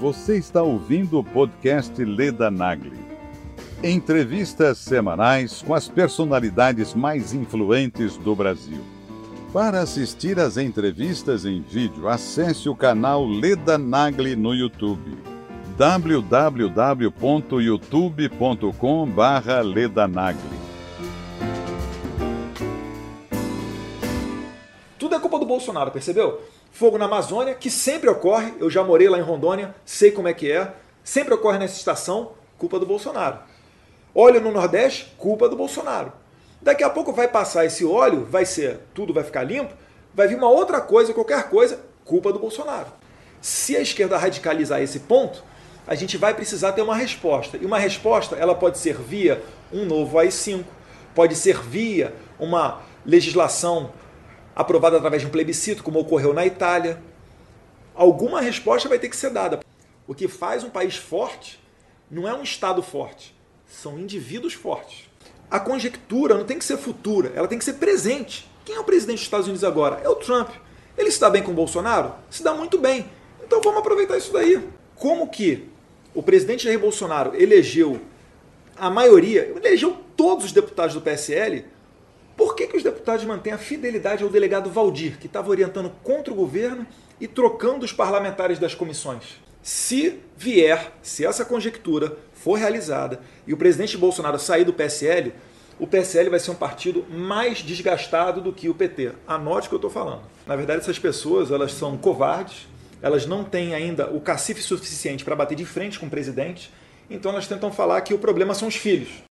Você está ouvindo o podcast Leda Nagli. Entrevistas semanais com as personalidades mais influentes do Brasil. Para assistir às entrevistas em vídeo, acesse o canal Leda Nagli no YouTube. www.youtube.com/ledanagli. Tudo é culpa do Bolsonaro, percebeu? Fogo na Amazônia, que sempre ocorre, eu já morei lá em Rondônia, sei como é que é, sempre ocorre nessa estação, culpa do Bolsonaro. Óleo no Nordeste, culpa do Bolsonaro. Daqui a pouco vai passar esse óleo, vai ser, tudo vai ficar limpo, vai vir uma outra coisa, qualquer coisa, culpa do Bolsonaro. Se a esquerda radicalizar esse ponto, a gente vai precisar ter uma resposta. E uma resposta, ela pode ser via um novo AI-5, pode ser via uma legislação aprovada através de um plebiscito, como ocorreu na Itália. Alguma resposta vai ter que ser dada. O que faz um país forte não é um Estado forte, são indivíduos fortes. A conjectura não tem que ser futura, ela tem que ser presente. Quem é o presidente dos Estados Unidos agora? É o Trump. Ele se dá bem com o Bolsonaro? Se dá muito bem. Então vamos aproveitar isso daí. Como que o presidente Jair Bolsonaro elegeu a maioria, elegeu todos os deputados do PSL por que, que os deputados mantêm a fidelidade ao delegado Valdir, que estava orientando contra o governo e trocando os parlamentares das comissões? Se vier, se essa conjectura for realizada e o presidente Bolsonaro sair do PSL, o PSL vai ser um partido mais desgastado do que o PT. Anote o que eu estou falando. Na verdade, essas pessoas elas são covardes, elas não têm ainda o cacife suficiente para bater de frente com o presidente, então elas tentam falar que o problema são os filhos.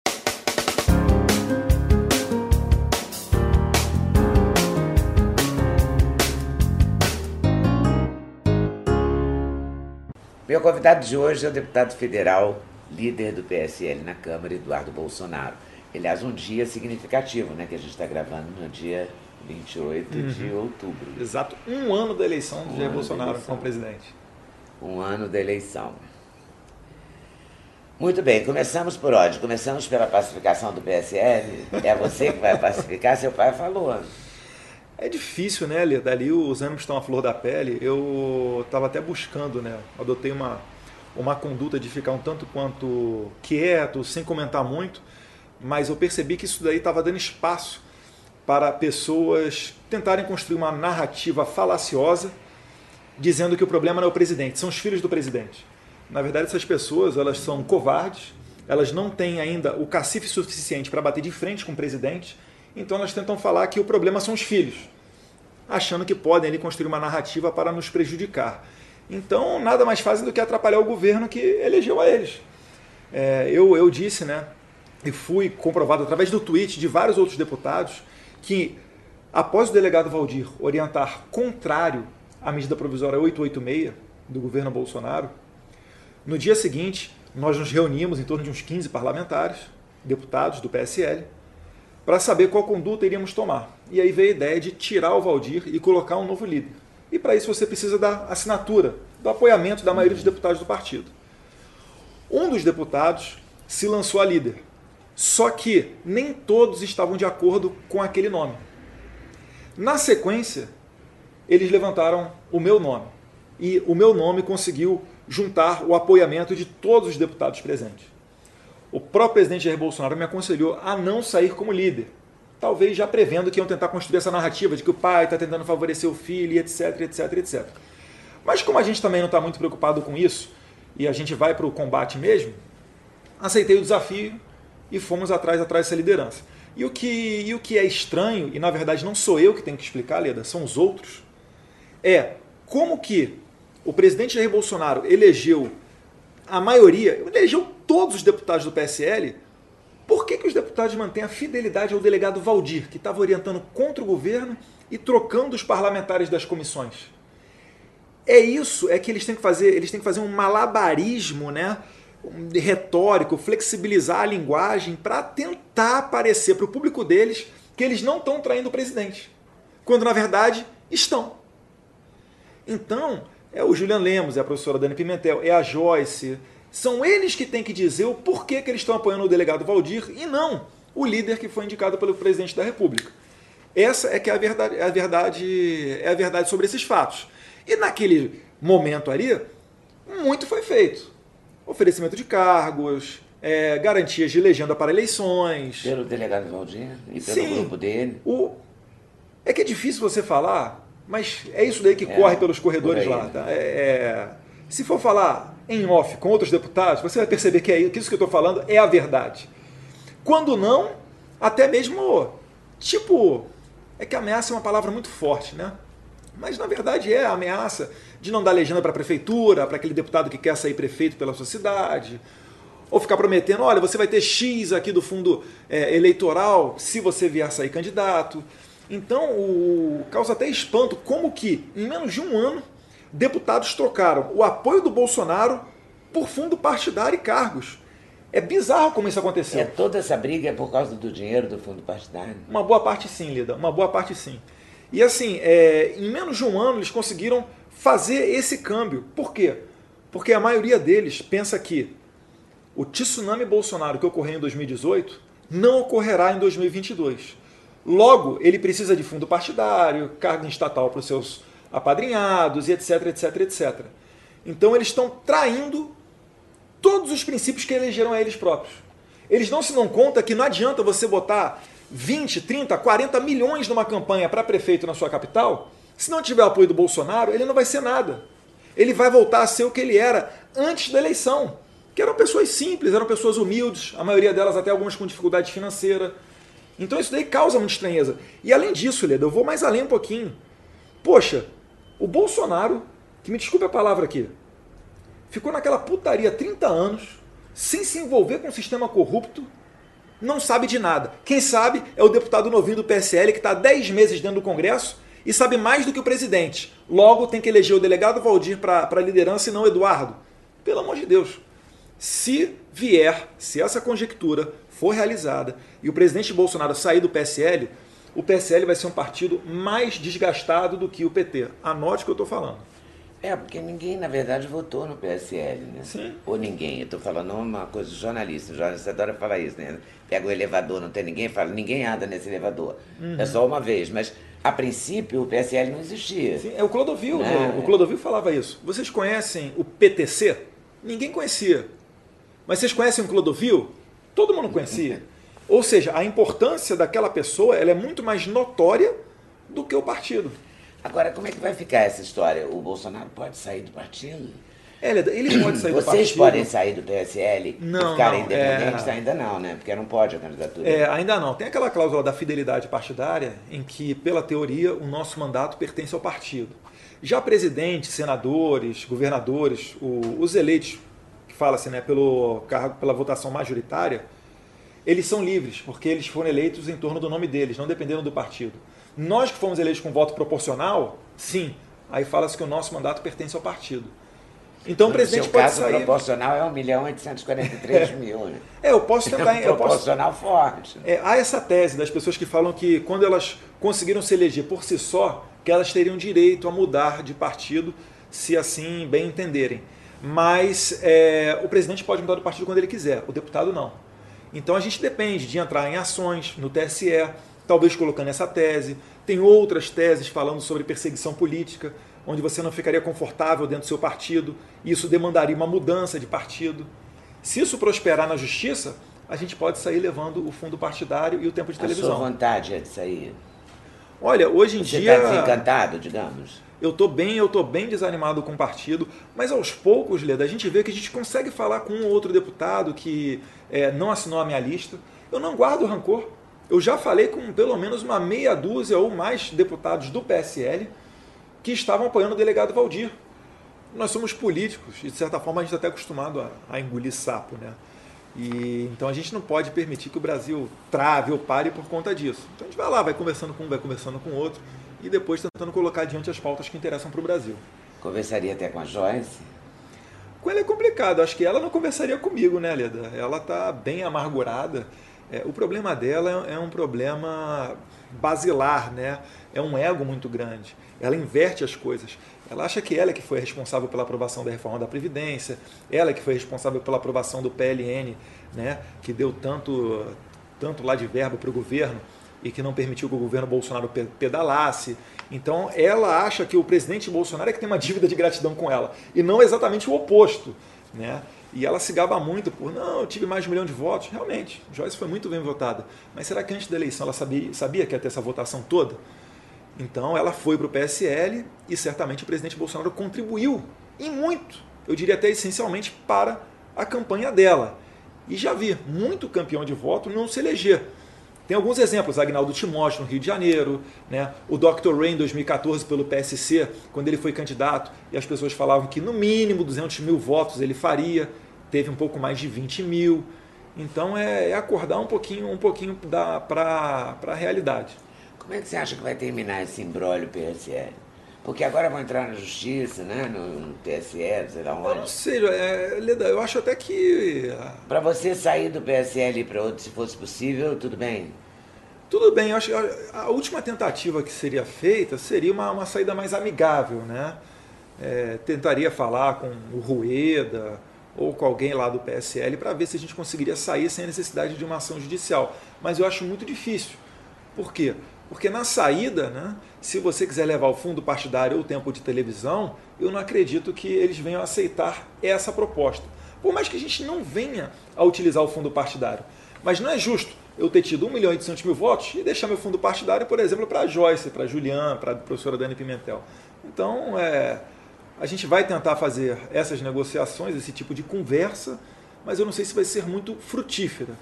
Meu convidado de hoje é o deputado federal, líder do PSL na Câmara, Eduardo Bolsonaro. Aliás, um dia significativo, né? Que a gente está gravando no dia 28 uhum. de outubro. Exato, um ano da eleição do um Jair Bolsonaro como presidente. Um ano da eleição. Muito bem, começamos por onde? Começamos pela pacificação do PSL? É você que vai pacificar? Seu pai falou. É difícil, né, Lê? Dali os ânimos estão à flor da pele. Eu estava até buscando, né? Adotei uma, uma conduta de ficar um tanto quanto quieto, sem comentar muito, mas eu percebi que isso daí estava dando espaço para pessoas tentarem construir uma narrativa falaciosa dizendo que o problema não é o presidente, são os filhos do presidente. Na verdade, essas pessoas elas são covardes, elas não têm ainda o cacife suficiente para bater de frente com o presidente então elas tentam falar que o problema são os filhos, achando que podem ali construir uma narrativa para nos prejudicar. Então nada mais fazem do que atrapalhar o governo que elegeu a eles. É, eu, eu disse, né, e fui comprovado através do tweet de vários outros deputados, que após o delegado Valdir orientar contrário à medida provisória 886 do governo Bolsonaro, no dia seguinte nós nos reunimos em torno de uns 15 parlamentares, deputados do PSL, para saber qual conduta iríamos tomar. E aí veio a ideia de tirar o Valdir e colocar um novo líder. E para isso você precisa da assinatura, do apoiamento da maioria dos deputados do partido. Um dos deputados se lançou a líder. Só que nem todos estavam de acordo com aquele nome. Na sequência, eles levantaram o meu nome. E o meu nome conseguiu juntar o apoiamento de todos os deputados presentes. O próprio presidente Jair Bolsonaro me aconselhou a não sair como líder. Talvez já prevendo que iam tentar construir essa narrativa de que o pai está tentando favorecer o filho, etc, etc, etc. Mas como a gente também não está muito preocupado com isso, e a gente vai para o combate mesmo, aceitei o desafio e fomos atrás, atrás dessa liderança. E o, que, e o que é estranho, e na verdade não sou eu que tenho que explicar, Leda, são os outros, é como que o presidente Jair Bolsonaro elegeu a maioria, elegeu todos os deputados do PSL, por que, que os deputados mantêm a fidelidade ao delegado Valdir, que estava orientando contra o governo e trocando os parlamentares das comissões? É isso, é que eles têm que fazer, eles têm que fazer um malabarismo, né? Retórico, flexibilizar a linguagem para tentar parecer para o público deles que eles não estão traindo o presidente, quando na verdade estão. Então, é o Julian Lemos, é a professora Dani Pimentel, é a Joyce, são eles que têm que dizer o porquê que eles estão apoiando o delegado Valdir e não o líder que foi indicado pelo presidente da República. Essa é que é a verdade, é a verdade, é a verdade sobre esses fatos. E naquele momento ali, muito foi feito. Oferecimento de cargos, é, garantias de legenda para eleições. Pelo delegado Valdir e pelo Sim, grupo dele. O... É que é difícil você falar, mas é isso daí que é, corre pelos corredores lá. Tá? É, é, se for falar em off com outros deputados, você vai perceber que, é, que isso que eu estou falando é a verdade. Quando não, até mesmo, tipo, é que ameaça é uma palavra muito forte, né? Mas na verdade é a ameaça de não dar legenda para a prefeitura, para aquele deputado que quer sair prefeito pela sua cidade, ou ficar prometendo, olha, você vai ter X aqui do fundo é, eleitoral se você vier sair candidato. Então, o, causa até espanto como que, em menos de um ano, deputados trocaram o apoio do Bolsonaro por fundo partidário e cargos. É bizarro como isso aconteceu. É, toda essa briga é por causa do dinheiro do fundo partidário? Uma boa parte sim, Lida, uma boa parte sim. E assim, é, em menos de um ano eles conseguiram fazer esse câmbio. Por quê? Porque a maioria deles pensa que o tsunami Bolsonaro que ocorreu em 2018 não ocorrerá em 2022. Logo, ele precisa de fundo partidário, carga estatal para os seus apadrinhados e etc, etc, etc. Então eles estão traindo todos os princípios que elegeram a eles próprios. Eles não se dão conta que não adianta você botar 20, 30, 40 milhões numa campanha para prefeito na sua capital, se não tiver o apoio do Bolsonaro, ele não vai ser nada. Ele vai voltar a ser o que ele era antes da eleição que eram pessoas simples, eram pessoas humildes, a maioria delas até algumas com dificuldade financeira. Então isso daí causa muita estranheza. E além disso, Leda, eu vou mais além um pouquinho. Poxa, o Bolsonaro, que me desculpe a palavra aqui, ficou naquela putaria 30 anos, sem se envolver com um sistema corrupto, não sabe de nada. Quem sabe é o deputado novinho do PSL que está 10 meses dentro do Congresso e sabe mais do que o presidente. Logo tem que eleger o delegado Valdir para a liderança e não Eduardo. Pelo amor de Deus. Se vier, se essa conjectura for realizada e o presidente Bolsonaro sair do PSL, o PSL vai ser um partido mais desgastado do que o PT. Anote o que eu estou falando. É, porque ninguém, na verdade, votou no PSL, né? Sim. Ou ninguém. Eu estou falando uma coisa de jornalista. O jornalista adora falar isso, né? Pega o elevador, não tem ninguém, fala, ninguém anda nesse elevador. Uhum. É só uma vez. Mas, a princípio, o PSL não existia. Sim, é o Clodovil. Né? O Clodovil falava isso. Vocês conhecem o PTC? Ninguém conhecia. Mas vocês conhecem o Clodovil? Todo mundo conhecia. Ou seja, a importância daquela pessoa ela é muito mais notória do que o partido. Agora, como é que vai ficar essa história? O Bolsonaro pode sair do partido? Ele, ele pode sair Vocês do partido. Vocês podem sair do PSL não, e ficarem independentes? É... Ainda não, né? Porque não pode a candidatura. É, ainda não. Tem aquela cláusula da fidelidade partidária em que, pela teoria, o nosso mandato pertence ao partido. Já presidentes, senadores, governadores, o, os eleitos fala-se, né, pelo cargo, pela votação majoritária, eles são livres, porque eles foram eleitos em torno do nome deles, não dependeram do partido. Nós que fomos eleitos com voto proporcional, sim, aí fala-se que o nosso mandato pertence ao partido. Então o presidente seu pode caso sair. proporcional é 1 milhão 843 mil. Né? É, eu posso tentar. É um proporcional posso, forte. É, há essa tese das pessoas que falam que quando elas conseguiram se eleger por si só, que elas teriam direito a mudar de partido, se assim bem entenderem. Mas é, o presidente pode mudar do partido quando ele quiser, o deputado não. Então a gente depende de entrar em ações no TSE, talvez colocando essa tese. Tem outras teses falando sobre perseguição política, onde você não ficaria confortável dentro do seu partido, e isso demandaria uma mudança de partido. Se isso prosperar na justiça, a gente pode sair levando o fundo partidário e o tempo de televisão. A sua vontade é de sair? Olha, hoje em você dia. Você está desencantado, digamos? Eu estou bem, eu estou bem desanimado com o partido, mas aos poucos, Leda, a gente vê que a gente consegue falar com um outro deputado que é, não assinou a minha lista. Eu não guardo rancor. Eu já falei com pelo menos uma meia dúzia ou mais deputados do PSL que estavam apoiando o delegado Valdir. Nós somos políticos e, de certa forma, a gente está até acostumado a, a engolir sapo, né? E, então a gente não pode permitir que o Brasil trave ou pare por conta disso. Então a gente vai lá, vai conversando com um, vai conversando com outro e depois tentando colocar adiante as pautas que interessam para o Brasil. Conversaria até com a Joyce? Com ela é complicado, acho que ela não conversaria comigo, né, Leda? Ela está bem amargurada. É, o problema dela é, é um problema basilar, né? É um ego muito grande. Ela inverte as coisas. Ela acha que ela é que foi responsável pela aprovação da reforma da Previdência, ela é que foi responsável pela aprovação do PLN, né? Que deu tanto, tanto lá de verba para o governo e que não permitiu que o governo Bolsonaro pedalasse. Então ela acha que o presidente Bolsonaro é que tem uma dívida de gratidão com ela e não exatamente o oposto, né? E ela se gaba muito por, não, eu tive mais de um milhão de votos. Realmente, Joyce foi muito bem votada. Mas será que antes da eleição ela sabia, sabia que ia ter essa votação toda? Então ela foi para o PSL e certamente o presidente Bolsonaro contribuiu, e muito, eu diria até essencialmente, para a campanha dela. E já vi muito campeão de voto não se eleger. Tem alguns exemplos, Agnaldo Timóteo no Rio de Janeiro, né? o Dr. Ray em 2014 pelo PSC, quando ele foi candidato e as pessoas falavam que no mínimo 200 mil votos ele faria, teve um pouco mais de 20 mil. Então é, é acordar um pouquinho, um pouquinho para a realidade. Como é que você acha que vai terminar esse embrólio PSL? Porque agora vão entrar na justiça, né? No, no TSE, sei lá onde. Eu não sei, é, Leda, eu acho até que. Ah, para você sair do PSL para outro, se fosse possível, tudo bem? Tudo bem, eu acho que a última tentativa que seria feita seria uma, uma saída mais amigável, né? É, tentaria falar com o Rueda ou com alguém lá do PSL para ver se a gente conseguiria sair sem a necessidade de uma ação judicial. Mas eu acho muito difícil. Por quê? Porque na saída, né, se você quiser levar o fundo partidário ou o tempo de televisão, eu não acredito que eles venham aceitar essa proposta. Por mais que a gente não venha a utilizar o fundo partidário. Mas não é justo eu ter tido 1 milhão e 800 mil votos e deixar meu fundo partidário, por exemplo, para a Joyce, para a Julian, para a professora Dani Pimentel. Então, é, a gente vai tentar fazer essas negociações, esse tipo de conversa, mas eu não sei se vai ser muito frutífera.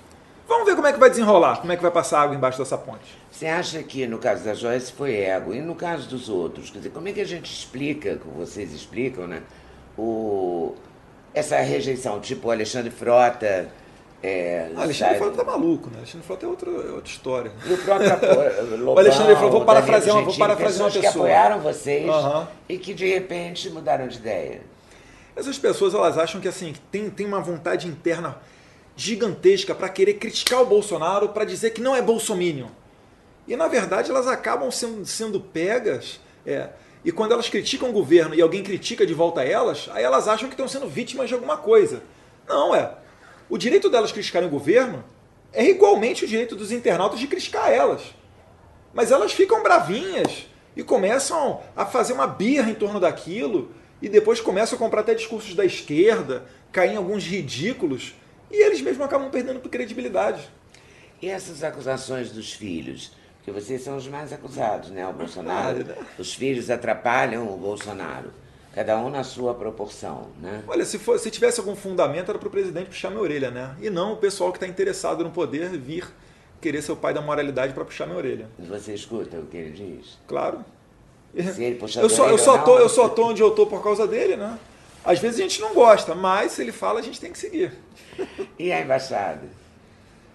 Vamos ver como é que vai desenrolar, como é que vai passar água embaixo dessa ponte. Você acha que no caso da Joyce foi ego, e no caso dos outros? Quer dizer, como é que a gente explica, como vocês explicam, né? O, essa rejeição, tipo o Alexandre Frota. É, ah, Alexandre Frota tá maluco, né? Alexandre Frota é outra, é outra história. E o próprio Lobão, o Alexandre Frota, vou parafrasear uma, vou parafrasear uma pessoa. que apoiaram vocês uhum. e que de repente mudaram de ideia. Essas pessoas elas acham que assim tem, tem uma vontade interna gigantesca para querer criticar o Bolsonaro, para dizer que não é bolsominion. E na verdade elas acabam sendo, sendo pegas. É, e quando elas criticam o governo e alguém critica de volta a elas, aí elas acham que estão sendo vítimas de alguma coisa. Não, é. O direito delas criticarem o governo é igualmente o direito dos internautas de criticar elas. Mas elas ficam bravinhas e começam a fazer uma birra em torno daquilo e depois começam a comprar até discursos da esquerda, cair em alguns ridículos e eles mesmos acabam perdendo credibilidade. E essas acusações dos filhos? Porque vocês são os mais acusados, né? O Bolsonaro. né? Os filhos atrapalham o Bolsonaro. Cada um na sua proporção, né? Olha, se, for, se tivesse algum fundamento, era para o presidente puxar minha orelha, né? E não o pessoal que está interessado no poder vir querer ser o pai da moralidade para puxar minha orelha. Você escuta o que ele diz? Claro. Se ele puxar eu só, eu só tô, eu só tô onde eu tô por causa dele, né? Às vezes a gente não gosta, mas se ele fala, a gente tem que seguir. E a embaixada?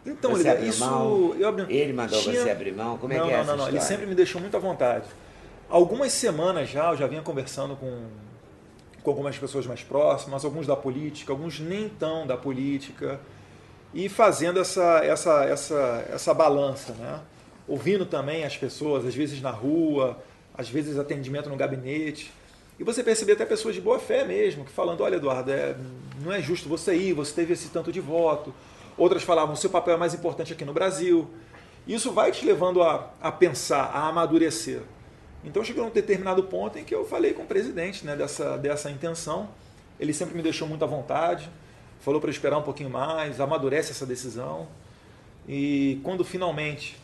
Então, você ele, isso. Eu abri... Ele mandou Tinha... você abrir mão? Como é não, que é não, essa não, não. Ele sempre me deixou muito à vontade. Algumas semanas já, eu já vinha conversando com, com algumas pessoas mais próximas, alguns da política, alguns nem tão da política, e fazendo essa, essa, essa, essa balança, né? Ouvindo também as pessoas, às vezes na rua, às vezes atendimento no gabinete. E você percebe até pessoas de boa fé mesmo, que falando, olha Eduardo, é, não é justo você ir, você teve esse tanto de voto. Outras falavam, seu papel é mais importante aqui no Brasil. Isso vai te levando a, a pensar, a amadurecer. Então chegou um determinado ponto em que eu falei com o presidente né, dessa, dessa intenção. Ele sempre me deixou muito à vontade, falou para esperar um pouquinho mais, amadurece essa decisão. E quando finalmente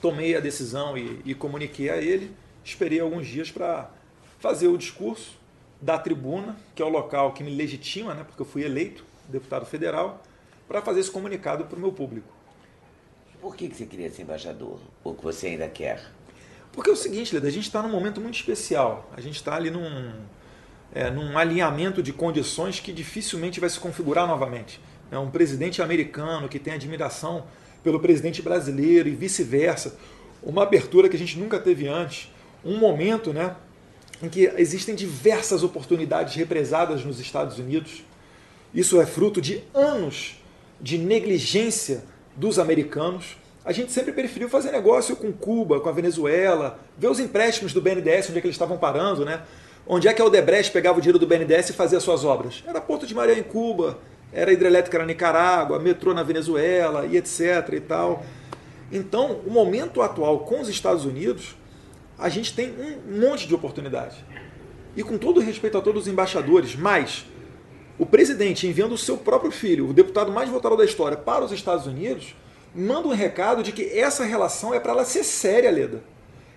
tomei a decisão e, e comuniquei a ele, esperei alguns dias para fazer o discurso da tribuna, que é o local que me legitima, né, porque eu fui eleito deputado federal, para fazer esse comunicado para o meu público. Por que, que você queria ser embaixador? Ou que você ainda quer? Porque é o seguinte, Leda, a gente está num momento muito especial. A gente está ali num, é, num alinhamento de condições que dificilmente vai se configurar novamente. É um presidente americano que tem admiração pelo presidente brasileiro e vice-versa. Uma abertura que a gente nunca teve antes. Um momento né, em que existem diversas oportunidades represadas nos Estados Unidos. Isso é fruto de anos de negligência dos americanos. A gente sempre preferiu fazer negócio com Cuba, com a Venezuela, ver os empréstimos do BNDES, onde é que eles estavam parando, né? Onde é que a Odebrecht pegava o dinheiro do BNDES e fazia suas obras? Era Porto de Maria em Cuba, era hidrelétrica na Nicarágua, metrô na Venezuela e etc e tal. Então, o momento atual com os Estados Unidos, a gente tem um monte de oportunidade. E com todo respeito a todos os embaixadores, mas o presidente enviando o seu próprio filho, o deputado mais votado da história, para os Estados Unidos, manda um recado de que essa relação é para ela ser séria, Leda.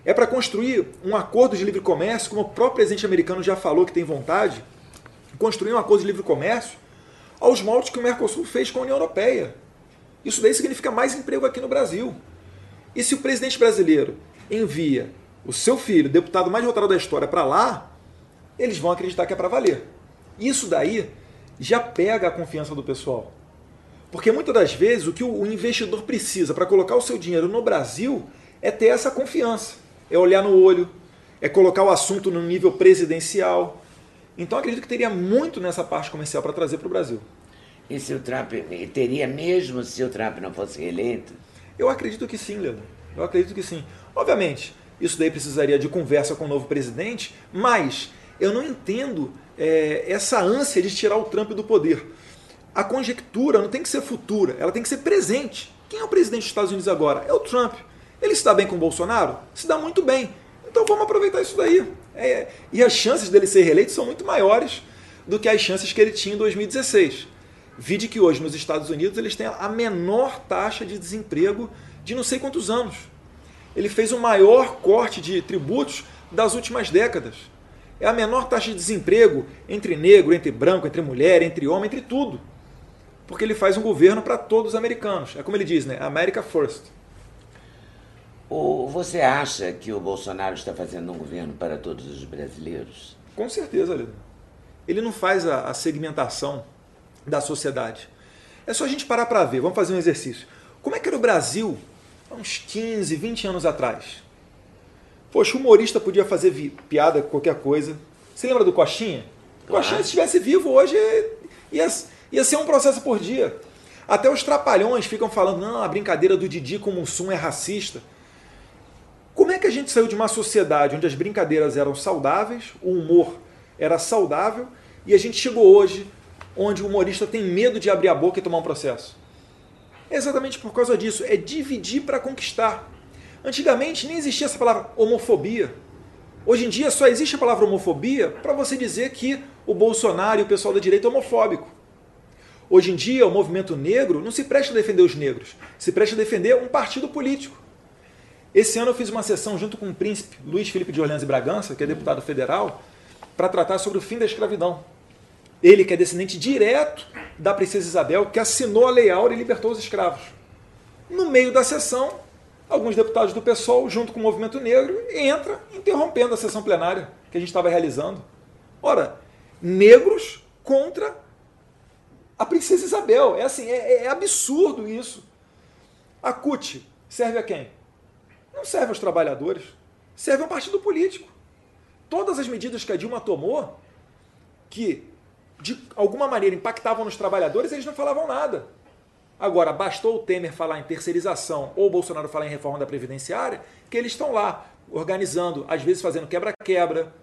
É para construir um acordo de livre comércio, como o próprio presidente americano já falou que tem vontade, construir um acordo de livre comércio aos moldes que o Mercosul fez com a União Europeia. Isso daí significa mais emprego aqui no Brasil. E se o presidente brasileiro envia o seu filho, deputado mais votado da história, para lá, eles vão acreditar que é para valer. Isso daí já pega a confiança do pessoal. Porque muitas das vezes o que o investidor precisa para colocar o seu dinheiro no Brasil é ter essa confiança, é olhar no olho, é colocar o assunto no nível presidencial. Então acredito que teria muito nessa parte comercial para trazer para o Brasil. E se o Trump teria mesmo se o Trump não fosse reeleito? Eu acredito que sim, Leandro. Eu acredito que sim. Obviamente, isso daí precisaria de conversa com o novo presidente, mas eu não entendo é, essa ânsia de tirar o Trump do poder. A conjectura não tem que ser futura, ela tem que ser presente. Quem é o presidente dos Estados Unidos agora? É o Trump. Ele se dá bem com o Bolsonaro? Se dá muito bem. Então vamos aproveitar isso daí. É, e as chances dele ser reeleito são muito maiores do que as chances que ele tinha em 2016. Vide que hoje nos Estados Unidos eles têm a menor taxa de desemprego de não sei quantos anos. Ele fez o maior corte de tributos das últimas décadas. É a menor taxa de desemprego entre negro, entre branco, entre mulher, entre homem, entre tudo. Porque ele faz um governo para todos os americanos. É como ele diz, né? America First. Ou você acha que o Bolsonaro está fazendo um governo para todos os brasileiros? Com certeza, Lido. Ele não faz a, a segmentação da sociedade. É só a gente parar para ver. Vamos fazer um exercício. Como é que era o Brasil há uns 15, 20 anos atrás? Poxa, o humorista podia fazer piada com qualquer coisa. Você lembra do Coxinha? Claro. Coxinha, se estivesse vivo hoje, ia, ia ser um processo por dia. Até os trapalhões ficam falando, não, a brincadeira do Didi com o Mussum é racista. Como é que a gente saiu de uma sociedade onde as brincadeiras eram saudáveis, o humor era saudável, e a gente chegou hoje onde o humorista tem medo de abrir a boca e tomar um processo? Exatamente por causa disso, é dividir para conquistar. Antigamente nem existia essa palavra homofobia. Hoje em dia só existe a palavra homofobia para você dizer que o Bolsonaro e o pessoal da direita é homofóbico. Hoje em dia, o movimento negro não se presta a defender os negros, se presta a defender um partido político. Esse ano eu fiz uma sessão junto com o príncipe Luiz Felipe de Orleans e Bragança, que é deputado federal, para tratar sobre o fim da escravidão. Ele, que é descendente direto da princesa Isabel, que assinou a Lei Áurea e libertou os escravos. No meio da sessão, alguns deputados do PSOL, junto com o movimento negro, entra interrompendo a sessão plenária que a gente estava realizando. Ora, negros contra a princesa Isabel. É assim, é, é absurdo isso. A CUT serve a quem? Não serve aos trabalhadores, serve a um partido político. Todas as medidas que a Dilma tomou, que de alguma maneira impactavam nos trabalhadores, eles não falavam nada. Agora, bastou o Temer falar em terceirização ou o Bolsonaro falar em reforma da Previdenciária, que eles estão lá organizando, às vezes fazendo quebra-quebra,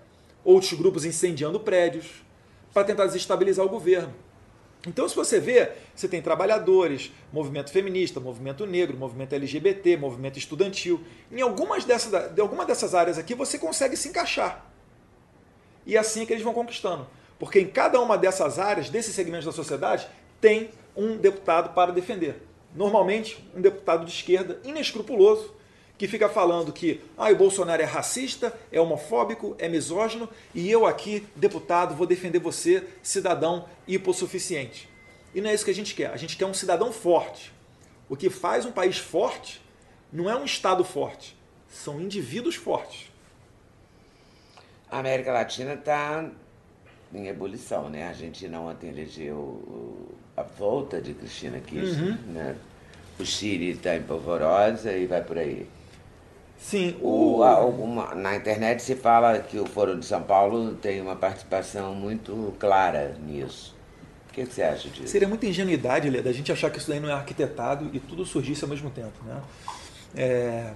outros grupos incendiando prédios, para tentar desestabilizar o governo. Então, se você vê, você tem trabalhadores, movimento feminista, movimento negro, movimento LGBT, movimento estudantil. Em algumas dessas, de alguma dessas áreas aqui, você consegue se encaixar. E é assim que eles vão conquistando. Porque em cada uma dessas áreas, desses segmentos da sociedade, tem um deputado para defender. Normalmente, um deputado de esquerda inescrupuloso, que fica falando que ah, o Bolsonaro é racista, é homofóbico, é misógino, e eu aqui, deputado, vou defender você, cidadão hipossuficiente. E não é isso que a gente quer. A gente quer um cidadão forte. O que faz um país forte não é um Estado forte, são indivíduos fortes. A América Latina está em ebulição, né? A Argentina ontem elegeu a volta de Cristina Kirchner, uhum. né? O Chile está em polvorosa e vai por aí. Sim, o... o na internet se fala que o Foro de São Paulo tem uma participação muito clara nisso. O que, você acha disso? Seria muita ingenuidade, Lê, da gente achar que isso daí não é arquitetado e tudo surgisse ao mesmo tempo. Né? É...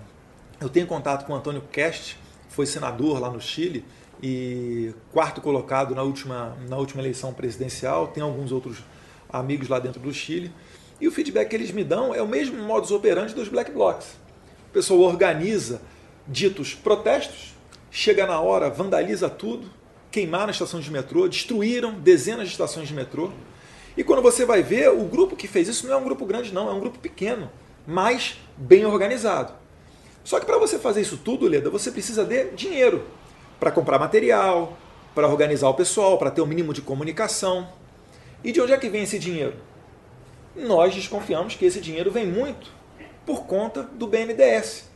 eu tenho contato com o Antônio Kest, foi senador lá no Chile e quarto colocado na última, na última eleição presidencial. Tem alguns outros amigos lá dentro do Chile. E o feedback que eles me dão é o mesmo modus operandi dos black blocs pessoal organiza ditos protestos, chega na hora, vandaliza tudo, queimaram a estação de metrô, destruíram dezenas de estações de metrô. E quando você vai ver, o grupo que fez isso não é um grupo grande, não, é um grupo pequeno, mas bem organizado. Só que para você fazer isso tudo, Leda, você precisa de dinheiro para comprar material, para organizar o pessoal, para ter o um mínimo de comunicação. E de onde é que vem esse dinheiro? Nós desconfiamos que esse dinheiro vem muito por conta do BNDES,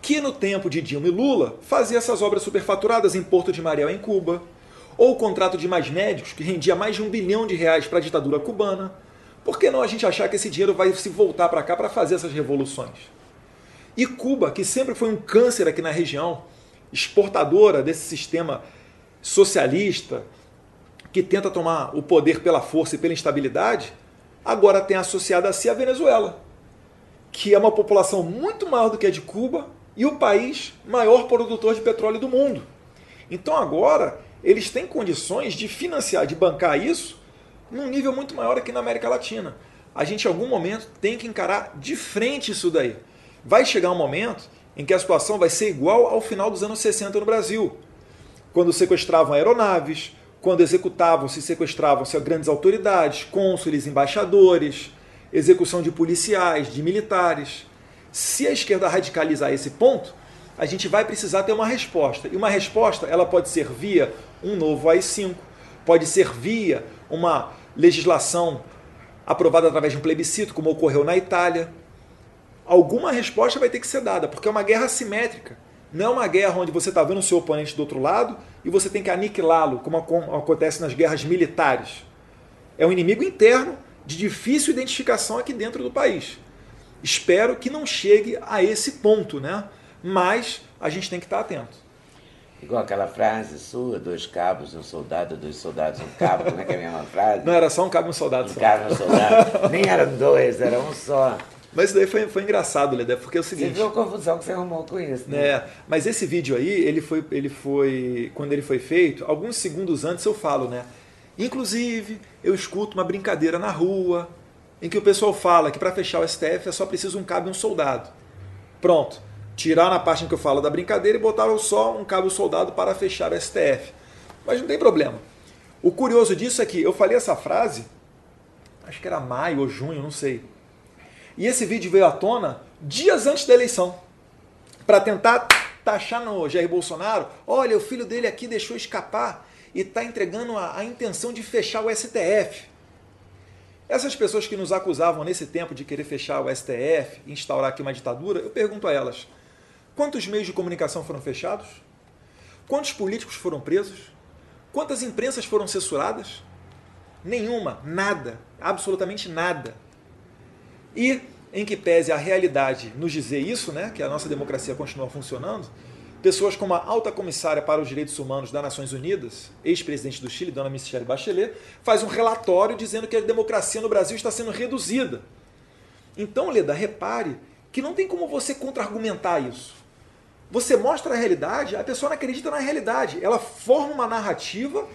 que no tempo de Dilma e Lula fazia essas obras superfaturadas em Porto de Mariel, em Cuba, ou o contrato de mais médicos, que rendia mais de um bilhão de reais para a ditadura cubana. Por que não a gente achar que esse dinheiro vai se voltar para cá para fazer essas revoluções? E Cuba, que sempre foi um câncer aqui na região, exportadora desse sistema socialista, que tenta tomar o poder pela força e pela instabilidade, agora tem associado a si a Venezuela, que é uma população muito maior do que a de Cuba e o país maior produtor de petróleo do mundo. Então agora eles têm condições de financiar, de bancar isso num nível muito maior aqui na América Latina. A gente, em algum momento, tem que encarar de frente isso daí. Vai chegar um momento em que a situação vai ser igual ao final dos anos 60 no Brasil, quando sequestravam aeronaves, quando executavam-se sequestravam-se grandes autoridades, cônsules, embaixadores, execução de policiais, de militares. Se a esquerda radicalizar esse ponto, a gente vai precisar ter uma resposta. E uma resposta, ela pode ser via um novo AI-5, pode ser via uma legislação aprovada através de um plebiscito, como ocorreu na Itália. Alguma resposta vai ter que ser dada, porque é uma guerra assimétrica. Não é uma guerra onde você está vendo o seu oponente do outro lado e você tem que aniquilá-lo, como acontece nas guerras militares. É um inimigo interno de difícil identificação aqui dentro do país. Espero que não chegue a esse ponto, né? mas a gente tem que estar atento. Igual aquela frase sua, dois cabos, um soldado, dois soldados, um cabo, como é que é a mesma frase? Não, era só um cabo e um soldado. Um só. cabo e um soldado. Nem eram dois, era um só. Mas isso daí foi, foi engraçado, Leda, porque é o seguinte... Você viu a confusão que você arrumou com isso, né? É, mas esse vídeo aí, ele foi, ele foi... Quando ele foi feito, alguns segundos antes eu falo, né? Inclusive, eu escuto uma brincadeira na rua, em que o pessoal fala que para fechar o STF é só preciso um cabo e um soldado. Pronto tirar na parte em que eu falo da brincadeira e botaram só um cabo soldado para fechar o STF. Mas não tem problema. O curioso disso é que eu falei essa frase, acho que era maio ou junho, não sei. E esse vídeo veio à tona dias antes da eleição, para tentar taxar no Jair Bolsonaro, olha, o filho dele aqui deixou escapar e está entregando a, a intenção de fechar o STF. Essas pessoas que nos acusavam nesse tempo de querer fechar o STF, instaurar aqui uma ditadura, eu pergunto a elas: Quantos meios de comunicação foram fechados? Quantos políticos foram presos? Quantas imprensas foram censuradas? Nenhuma, nada, absolutamente nada. E, em que pese a realidade nos dizer isso, né, que a nossa democracia continua funcionando, pessoas como a alta comissária para os direitos humanos das Nações Unidas, ex-presidente do Chile, dona Michelle Bachelet, faz um relatório dizendo que a democracia no Brasil está sendo reduzida. Então, Leda, repare que não tem como você contra-argumentar isso. Você mostra a realidade, a pessoa não acredita na realidade. Ela forma uma narrativa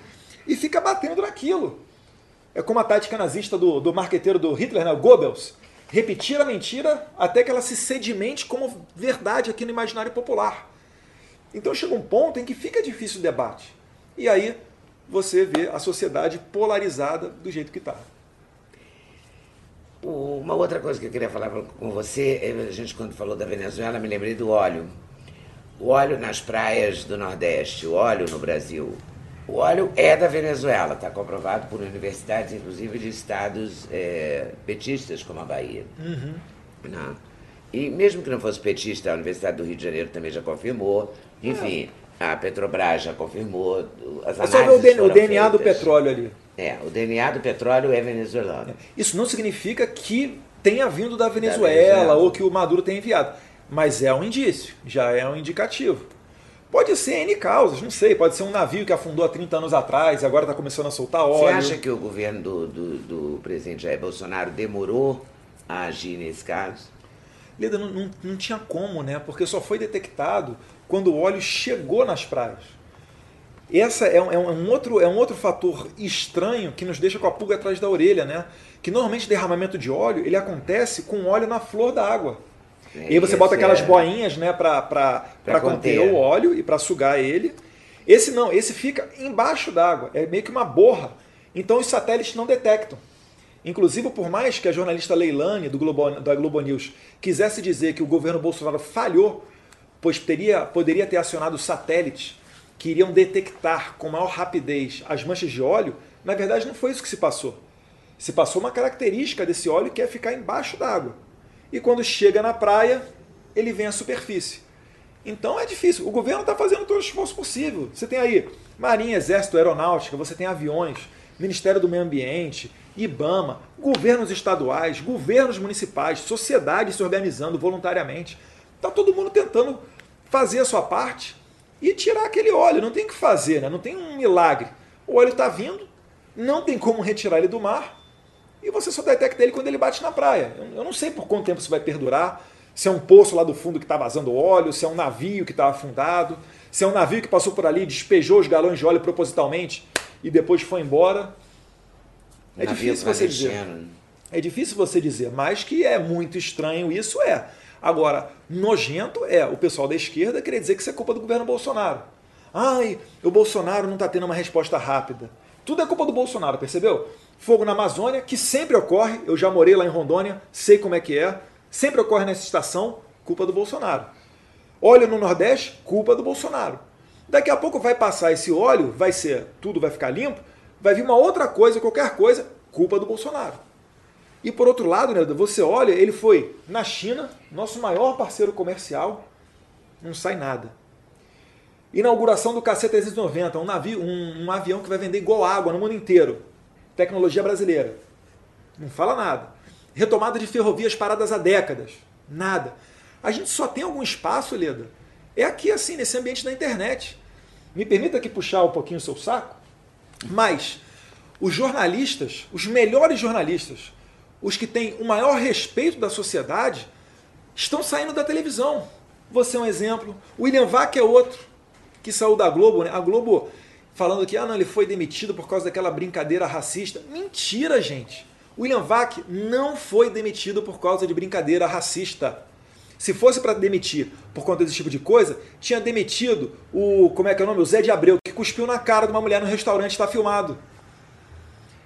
e fica batendo naquilo. É como a tática nazista do, do marqueteiro do Hitler, né, Goebbels. Repetir a mentira até que ela se sedimente como verdade aqui no imaginário popular. Então chega um ponto em que fica difícil o debate. E aí você vê a sociedade polarizada do jeito que está. Uma outra coisa que eu queria falar com você, é, a gente quando falou da Venezuela, me lembrei do óleo. O óleo nas praias do Nordeste, o óleo no Brasil. O óleo é da Venezuela, está comprovado por universidades, inclusive de estados é, petistas, como a Bahia. Uhum. Não. E mesmo que não fosse petista, a Universidade do Rio de Janeiro também já confirmou. Enfim, a Petrobras já confirmou. As é só ver o, DNA, o DNA do petróleo ali. É, o DNA do petróleo é venezuelano. Isso não significa que tenha vindo da Venezuela, da Venezuela. ou que o Maduro tenha enviado mas é um indício, já é um indicativo. Pode ser N causas, não sei, pode ser um navio que afundou há 30 anos atrás e agora está começando a soltar óleo. Você acha que o governo do, do, do presidente Jair Bolsonaro demorou a agir nesse caso? Leda, não, não, não, tinha como, né? Porque só foi detectado quando o óleo chegou nas praias. Essa é um, é um, outro, é um outro fator estranho que nos deixa com a pulga atrás da orelha, né? Que normalmente derramamento de óleo ele acontece com óleo na flor da água. É, e aí você bota aquelas é... boinhas, né, para conter. o óleo e para sugar ele. Esse não, esse fica embaixo d'água, é meio que uma borra. Então os satélites não detectam. Inclusive, por mais que a jornalista Leilani, do Globo, da Globo News, quisesse dizer que o governo Bolsonaro falhou, pois teria, poderia ter acionado satélites que iriam detectar com maior rapidez as manchas de óleo, na verdade não foi isso que se passou. Se passou uma característica desse óleo que é ficar embaixo d'água. E quando chega na praia, ele vem à superfície. Então é difícil. O governo está fazendo todo o esforço possível. Você tem aí Marinha, Exército, Aeronáutica, você tem aviões, Ministério do Meio Ambiente, IBAMA, governos estaduais, governos municipais, sociedade se organizando voluntariamente. Está todo mundo tentando fazer a sua parte e tirar aquele óleo. Não tem o que fazer, né? não tem um milagre. O óleo está vindo, não tem como retirar ele do mar e você só detecta ele quando ele bate na praia. Eu não sei por quanto tempo isso vai perdurar, se é um poço lá do fundo que está vazando óleo, se é um navio que está afundado, se é um navio que passou por ali, despejou os galões de óleo propositalmente e depois foi embora. É difícil você dizer. É difícil você dizer, mas que é muito estranho isso é. Agora, nojento é o pessoal da esquerda querer dizer que isso é culpa do governo Bolsonaro. Ai, o Bolsonaro não está tendo uma resposta rápida. Tudo é culpa do Bolsonaro, percebeu? Fogo na Amazônia, que sempre ocorre, eu já morei lá em Rondônia, sei como é que é, sempre ocorre nessa estação, culpa do Bolsonaro. Óleo no Nordeste, culpa do Bolsonaro. Daqui a pouco vai passar esse óleo, vai ser, tudo vai ficar limpo, vai vir uma outra coisa, qualquer coisa, culpa do Bolsonaro. E por outro lado, né, você olha, ele foi na China, nosso maior parceiro comercial, não sai nada. Inauguração do KC-390, um, navio, um, um avião que vai vender igual água no mundo inteiro. Tecnologia brasileira. Não fala nada. Retomada de ferrovias paradas há décadas. Nada. A gente só tem algum espaço, Leda. É aqui, assim, nesse ambiente da internet. Me permita aqui puxar um pouquinho o seu saco. Mas os jornalistas, os melhores jornalistas, os que têm o maior respeito da sociedade, estão saindo da televisão. Você é um exemplo. William Vac é outro, que saiu da Globo. Né? A Globo falando que ah, não, ele foi demitido por causa daquela brincadeira racista. Mentira, gente. William Vac não foi demitido por causa de brincadeira racista. Se fosse para demitir por conta desse tipo de coisa, tinha demitido o, como é que é o nome? O Zé de Abreu, que cuspiu na cara de uma mulher no restaurante, está filmado.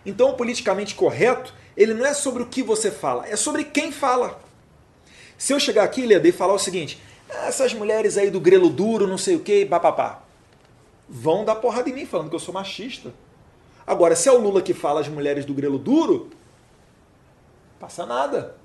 Então, o politicamente correto, ele não é sobre o que você fala, é sobre quem fala. Se eu chegar aqui, Leda, e falar o seguinte, essas mulheres aí do grelo duro, não sei o que, papapá, vão dar porrada em mim falando que eu sou machista. Agora, se é o Lula que fala as mulheres do grelo duro, passa nada.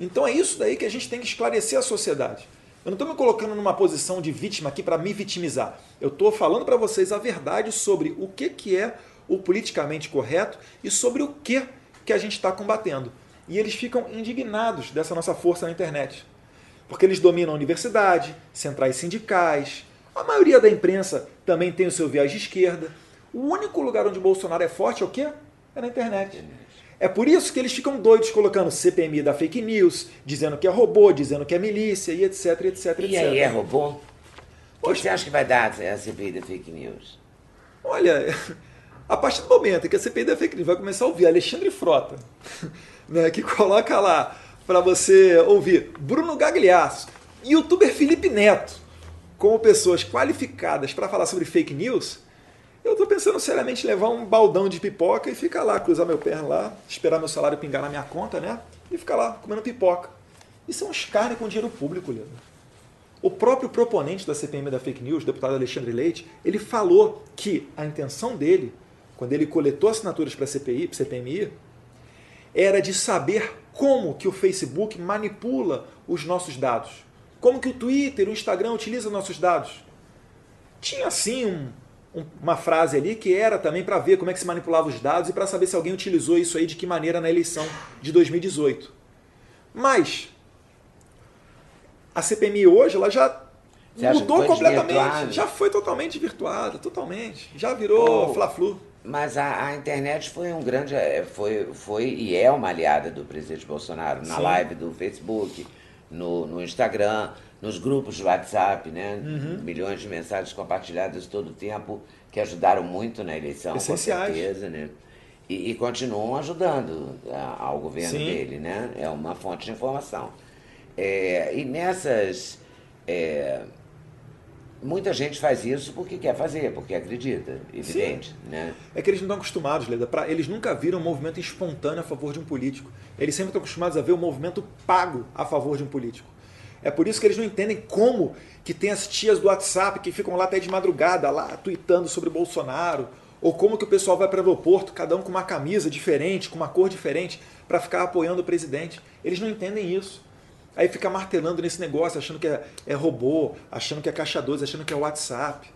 Então é isso daí que a gente tem que esclarecer a sociedade. Eu não estou me colocando numa posição de vítima aqui para me vitimizar. Eu estou falando para vocês a verdade sobre o que, que é o politicamente correto e sobre o que, que a gente está combatendo. E eles ficam indignados dessa nossa força na internet. Porque eles dominam a universidade, centrais sindicais, a maioria da imprensa também tem o seu viés de esquerda. O único lugar onde Bolsonaro é forte é o quê? É na internet. É por isso que eles ficam doidos colocando CPMI da fake news, dizendo que é robô, dizendo que é milícia e etc, etc, etc. E aí é robô? O que você acha que vai dar a CPI da fake news? Olha, a partir do momento em que a CPI da fake news vai começar a ouvir Alexandre Frota, né, que coloca lá para você ouvir Bruno Gagliasso, youtuber Felipe Neto, como pessoas qualificadas para falar sobre fake news, eu estou pensando seriamente levar um baldão de pipoca e ficar lá, cruzar meu pé lá, esperar meu salário pingar na minha conta, né? E ficar lá comendo pipoca. Isso é um escárnio com dinheiro público, Leandro. O próprio proponente da CPM da fake news, o deputado Alexandre Leite, ele falou que a intenção dele quando ele coletou assinaturas para a CPI, CPMI, era de saber como que o Facebook manipula os nossos dados. Como que o Twitter, o Instagram utiliza nossos dados. Tinha sim um, um, uma frase ali que era também para ver como é que se manipulava os dados e para saber se alguém utilizou isso aí de que maneira na eleição de 2018. Mas a CPMI hoje ela já mudou completamente, já foi totalmente virtuada, totalmente, já virou oh, fla-flu. Mas a, a, internet foi um grande. É, foi, foi e é uma aliada do presidente Bolsonaro. Na Sim. live do Facebook, no, no Instagram, nos grupos de WhatsApp, né? Uhum. Milhões de mensagens compartilhadas todo o tempo, que ajudaram muito na eleição, Essenciais. com certeza, né? E, e continuam ajudando a, ao governo Sim. dele, né? É uma fonte de informação. É, e nessas. É, muita gente faz isso porque quer fazer, porque acredita, evidente. Né? É que eles não estão acostumados, Leda. Pra, eles nunca viram um movimento espontâneo a favor de um político. Eles sempre estão acostumados a ver o um movimento pago a favor de um político. É por isso que eles não entendem como que tem as tias do WhatsApp que ficam lá até de madrugada, lá tweetando sobre Bolsonaro, ou como que o pessoal vai para o aeroporto, cada um com uma camisa diferente, com uma cor diferente, para ficar apoiando o presidente. Eles não entendem isso. Aí fica martelando nesse negócio, achando que é, é robô, achando que é caixa 2, achando que é WhatsApp.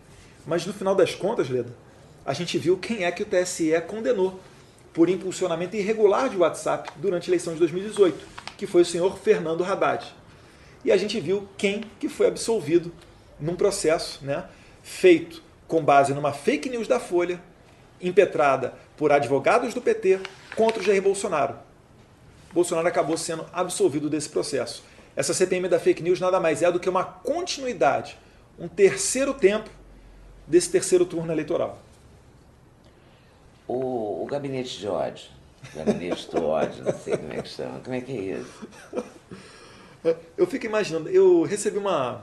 Mas no final das contas, Leda, a gente viu quem é que o TSE condenou por impulsionamento irregular de WhatsApp durante a eleição de 2018, que foi o senhor Fernando Haddad. E a gente viu quem que foi absolvido num processo né, feito com base numa fake news da Folha, impetrada por advogados do PT contra o Jair Bolsonaro. Bolsonaro acabou sendo absolvido desse processo. Essa CPM da fake news nada mais é do que uma continuidade, um terceiro tempo desse terceiro turno eleitoral. O, o gabinete de ódio, gabinete do ódio, não sei como é que chama, como é que é isso? Eu fico imaginando, eu recebi uma,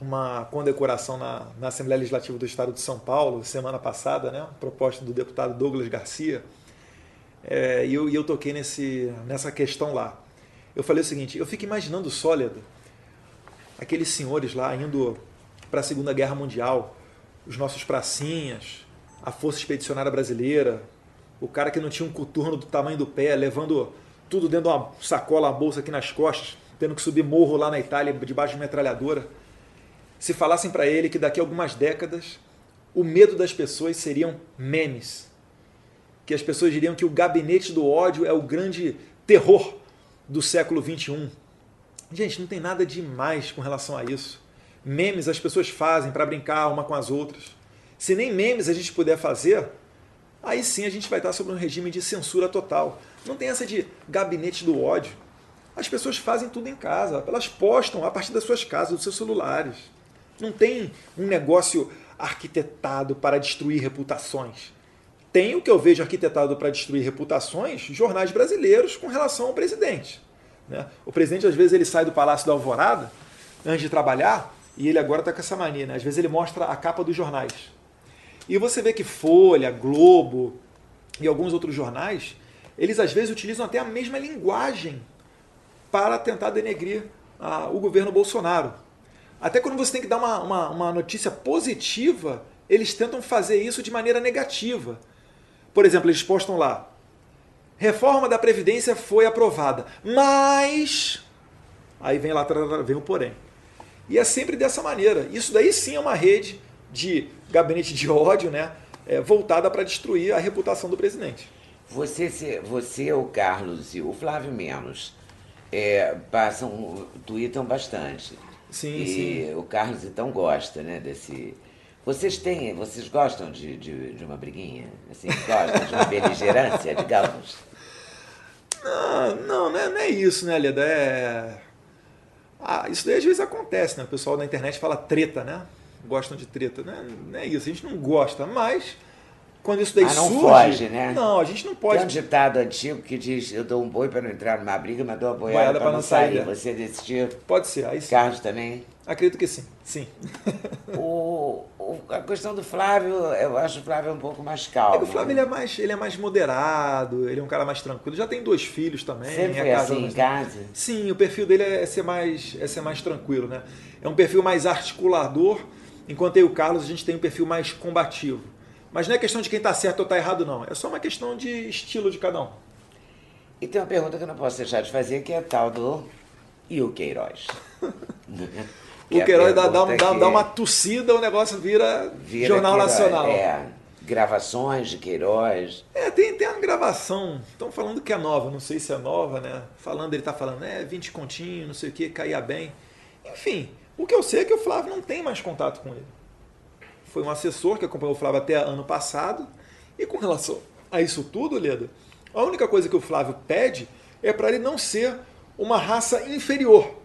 uma condecoração na, na Assembleia Legislativa do Estado de São Paulo, semana passada, né? proposta do deputado Douglas Garcia, é, e eu, eu toquei nesse, nessa questão lá. Eu falei o seguinte, eu fico imaginando sólido aqueles senhores lá indo para a Segunda Guerra Mundial, os nossos pracinhas, a Força Expedicionária Brasileira, o cara que não tinha um coturno do tamanho do pé, levando tudo dentro de uma sacola, uma bolsa aqui nas costas, tendo que subir morro lá na Itália debaixo de metralhadora, se falassem para ele que daqui a algumas décadas o medo das pessoas seriam memes, que as pessoas diriam que o gabinete do ódio é o grande terror do século 21. Gente, não tem nada demais com relação a isso. Memes as pessoas fazem para brincar uma com as outras. Se nem memes a gente puder fazer, aí sim a gente vai estar sob um regime de censura total. Não tem essa de gabinete do ódio. As pessoas fazem tudo em casa, elas postam a partir das suas casas, dos seus celulares. Não tem um negócio arquitetado para destruir reputações. Tem o que eu vejo arquitetado para destruir reputações, jornais brasileiros com relação ao presidente. Né? O presidente, às vezes, ele sai do Palácio da Alvorada antes de trabalhar e ele agora está com essa mania. Né? Às vezes, ele mostra a capa dos jornais. E você vê que Folha, Globo e alguns outros jornais, eles às vezes utilizam até a mesma linguagem para tentar denegrir ah, o governo Bolsonaro. Até quando você tem que dar uma, uma, uma notícia positiva, eles tentam fazer isso de maneira negativa. Por exemplo, eles postam lá: reforma da Previdência foi aprovada, mas. Aí vem lá, vem o porém. E é sempre dessa maneira. Isso daí sim é uma rede de gabinete de ódio, né? É, voltada para destruir a reputação do presidente. Você, você, o Carlos e o Flávio menos é, passam, tweetam bastante. Sim, e sim. o Carlos então gosta, né, desse. Vocês têm, vocês gostam de, de, de uma briguinha? Assim, gostam de uma beligerância, digamos? Não, não, não é, não é isso, né, Leda? É... Ah, isso daí às vezes acontece, né? O pessoal na internet fala treta, né? Gostam de treta. Não é, não é isso, a gente não gosta, mas quando isso daí ah, não surge. foge, né? Não, a gente não pode. Tem um ditado antigo que diz: Eu dou um boi para não entrar numa briga, mas dou uma boiada para não sair. sair. Você é desse tipo? Pode ser. Aí sim. Carlos também? Acredito que sim. Sim. o, a questão do Flávio, eu acho o Flávio um pouco mais calmo. É que o Flávio ele é, mais, ele é mais moderado, ele é um cara mais tranquilo. Já tem dois filhos também. Sempre foi assim em casa? Sim, o perfil dele é ser, mais, é ser mais tranquilo, né? É um perfil mais articulador, enquanto eu e o Carlos a gente tem um perfil mais combativo. Mas não é questão de quem está certo ou está errado, não. É só uma questão de estilo de cada um. E tem uma pergunta que eu não posso deixar de fazer, que é tal do. E o Queiroz? o Queiroz dá, dá, dá, dá, uma tossida, o negócio vira, vira Jornal Queiroz, Nacional. É, gravações de Queiroz. É, tem, tem uma gravação, estão falando que é nova, não sei se é nova, né? Falando, ele está falando, é, 20 continhos, não sei o que, caía bem. Enfim, o que eu sei é que o Flávio não tem mais contato com ele foi um assessor que acompanhou o Flávio até ano passado. E com relação a isso tudo, Leda, a única coisa que o Flávio pede é para ele não ser uma raça inferior.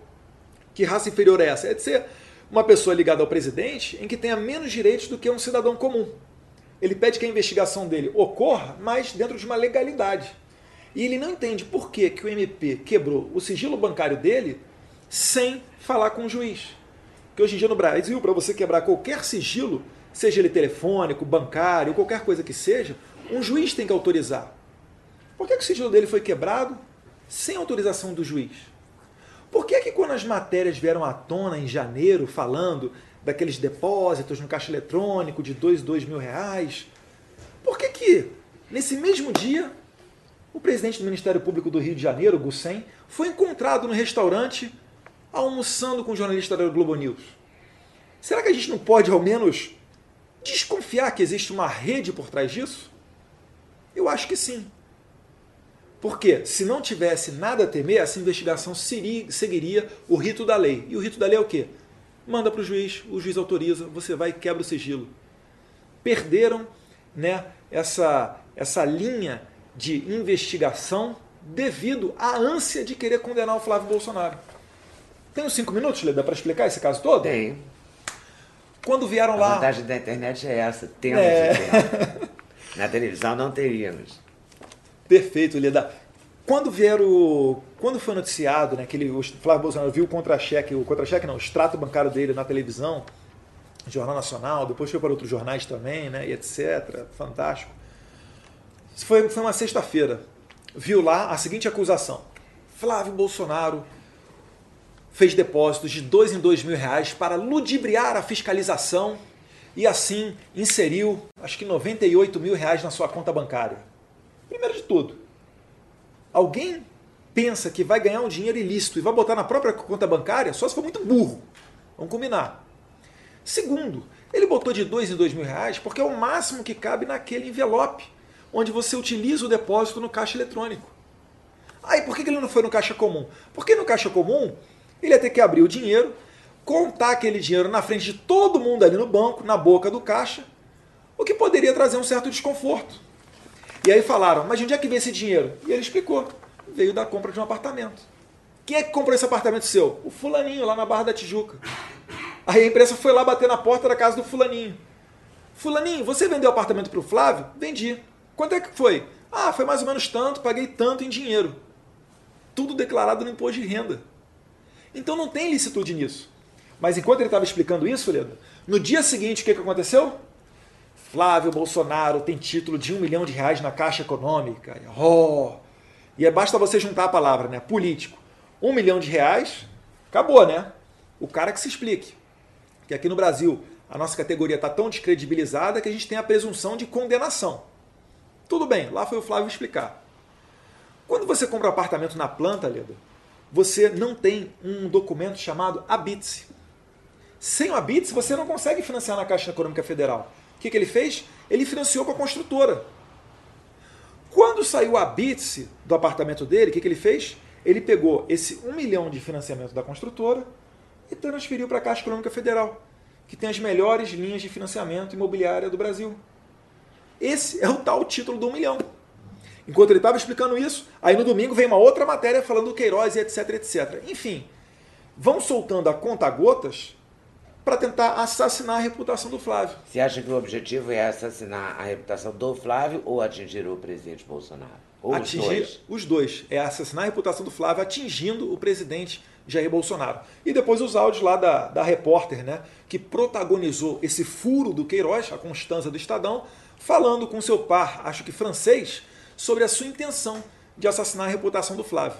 Que raça inferior é essa? É de ser uma pessoa ligada ao presidente em que tenha menos direitos do que um cidadão comum. Ele pede que a investigação dele ocorra, mas dentro de uma legalidade. E ele não entende por que, que o MP quebrou o sigilo bancário dele sem falar com o juiz. Que hoje em dia no Brasil, para você quebrar qualquer sigilo, seja ele telefônico, bancário, qualquer coisa que seja, um juiz tem que autorizar. Por que, que o sigilo dele foi quebrado sem autorização do juiz? Por que, que quando as matérias vieram à tona em janeiro, falando daqueles depósitos no caixa eletrônico de dois, dois mil reais, por que que, nesse mesmo dia, o presidente do Ministério Público do Rio de Janeiro, Gussem, foi encontrado no restaurante almoçando com o jornalista da Globo News? Será que a gente não pode, ao menos, desconfiar que existe uma rede por trás disso? Eu acho que sim. Porque se não tivesse nada a temer, essa investigação seria, seguiria o rito da lei. E o rito da lei é o quê? Manda para o juiz, o juiz autoriza, você vai e quebra o sigilo. Perderam né, essa, essa linha de investigação devido à ânsia de querer condenar o Flávio Bolsonaro. Tem uns cinco minutos, Leda, para explicar esse caso todo? Tem. Quando vieram lá. A vantagem da internet é essa, temos é... Na televisão não teríamos. Perfeito, Leda. Quando vieram. Quando foi noticiado, né, que ele, o Flávio Bolsonaro viu o contra-cheque, o contra-cheque não, o extrato bancário dele na televisão, Jornal Nacional, depois foi para outros jornais também, né, e etc. Fantástico. Foi, foi uma sexta-feira. Viu lá a seguinte acusação: Flávio Bolsonaro fez depósitos de dois em dois mil reais para ludibriar a fiscalização e assim inseriu acho que 98 mil reais na sua conta bancária. Primeiro de tudo, alguém pensa que vai ganhar um dinheiro ilícito e vai botar na própria conta bancária só se for muito burro. Vamos combinar. Segundo, ele botou de dois em dois mil reais porque é o máximo que cabe naquele envelope onde você utiliza o depósito no caixa eletrônico. Aí por que ele não foi no caixa comum? Porque no caixa comum ele ia ter que abrir o dinheiro, contar aquele dinheiro na frente de todo mundo ali no banco, na boca do caixa, o que poderia trazer um certo desconforto. E aí falaram, mas de onde é que vem esse dinheiro? E ele explicou, veio da compra de um apartamento. Quem é que comprou esse apartamento seu? O fulaninho, lá na Barra da Tijuca. Aí a imprensa foi lá bater na porta da casa do fulaninho. Fulaninho, você vendeu o apartamento para o Flávio? Vendi. Quanto é que foi? Ah, foi mais ou menos tanto, paguei tanto em dinheiro. Tudo declarado no imposto de renda. Então não tem licitude nisso. Mas enquanto ele estava explicando isso, Leda, no dia seguinte, o que, que aconteceu? Flávio Bolsonaro tem título de um milhão de reais na Caixa Econômica. Oh! E é basta você juntar a palavra, né? Político. Um milhão de reais, acabou, né? O cara que se explique. Que aqui no Brasil a nossa categoria está tão descredibilizada que a gente tem a presunção de condenação. Tudo bem, lá foi o Flávio explicar. Quando você compra um apartamento na planta, Leda, você não tem um documento chamado ABITSE. Sem o ABITSE, você não consegue financiar na Caixa Econômica Federal. O que, que ele fez? Ele financiou com a construtora. Quando saiu a Bitse do apartamento dele, o que, que ele fez? Ele pegou esse 1 milhão de financiamento da construtora e transferiu para a Caixa Econômica Federal, que tem as melhores linhas de financiamento imobiliária do Brasil. Esse é o tal título do 1 milhão. Enquanto ele estava explicando isso, aí no domingo vem uma outra matéria falando do Queiroz e etc, etc. Enfim, vão soltando a conta gotas para tentar assassinar a reputação do Flávio. Você acha que o objetivo é assassinar a reputação do Flávio ou atingir o presidente Bolsonaro? Ou atingir os dois? os dois. É assassinar a reputação do Flávio atingindo o presidente Jair Bolsonaro. E depois os áudios lá da, da repórter, né, que protagonizou esse furo do Queiroz, a Constança do Estadão, falando com seu par, acho que francês, sobre a sua intenção de assassinar a reputação do Flávio.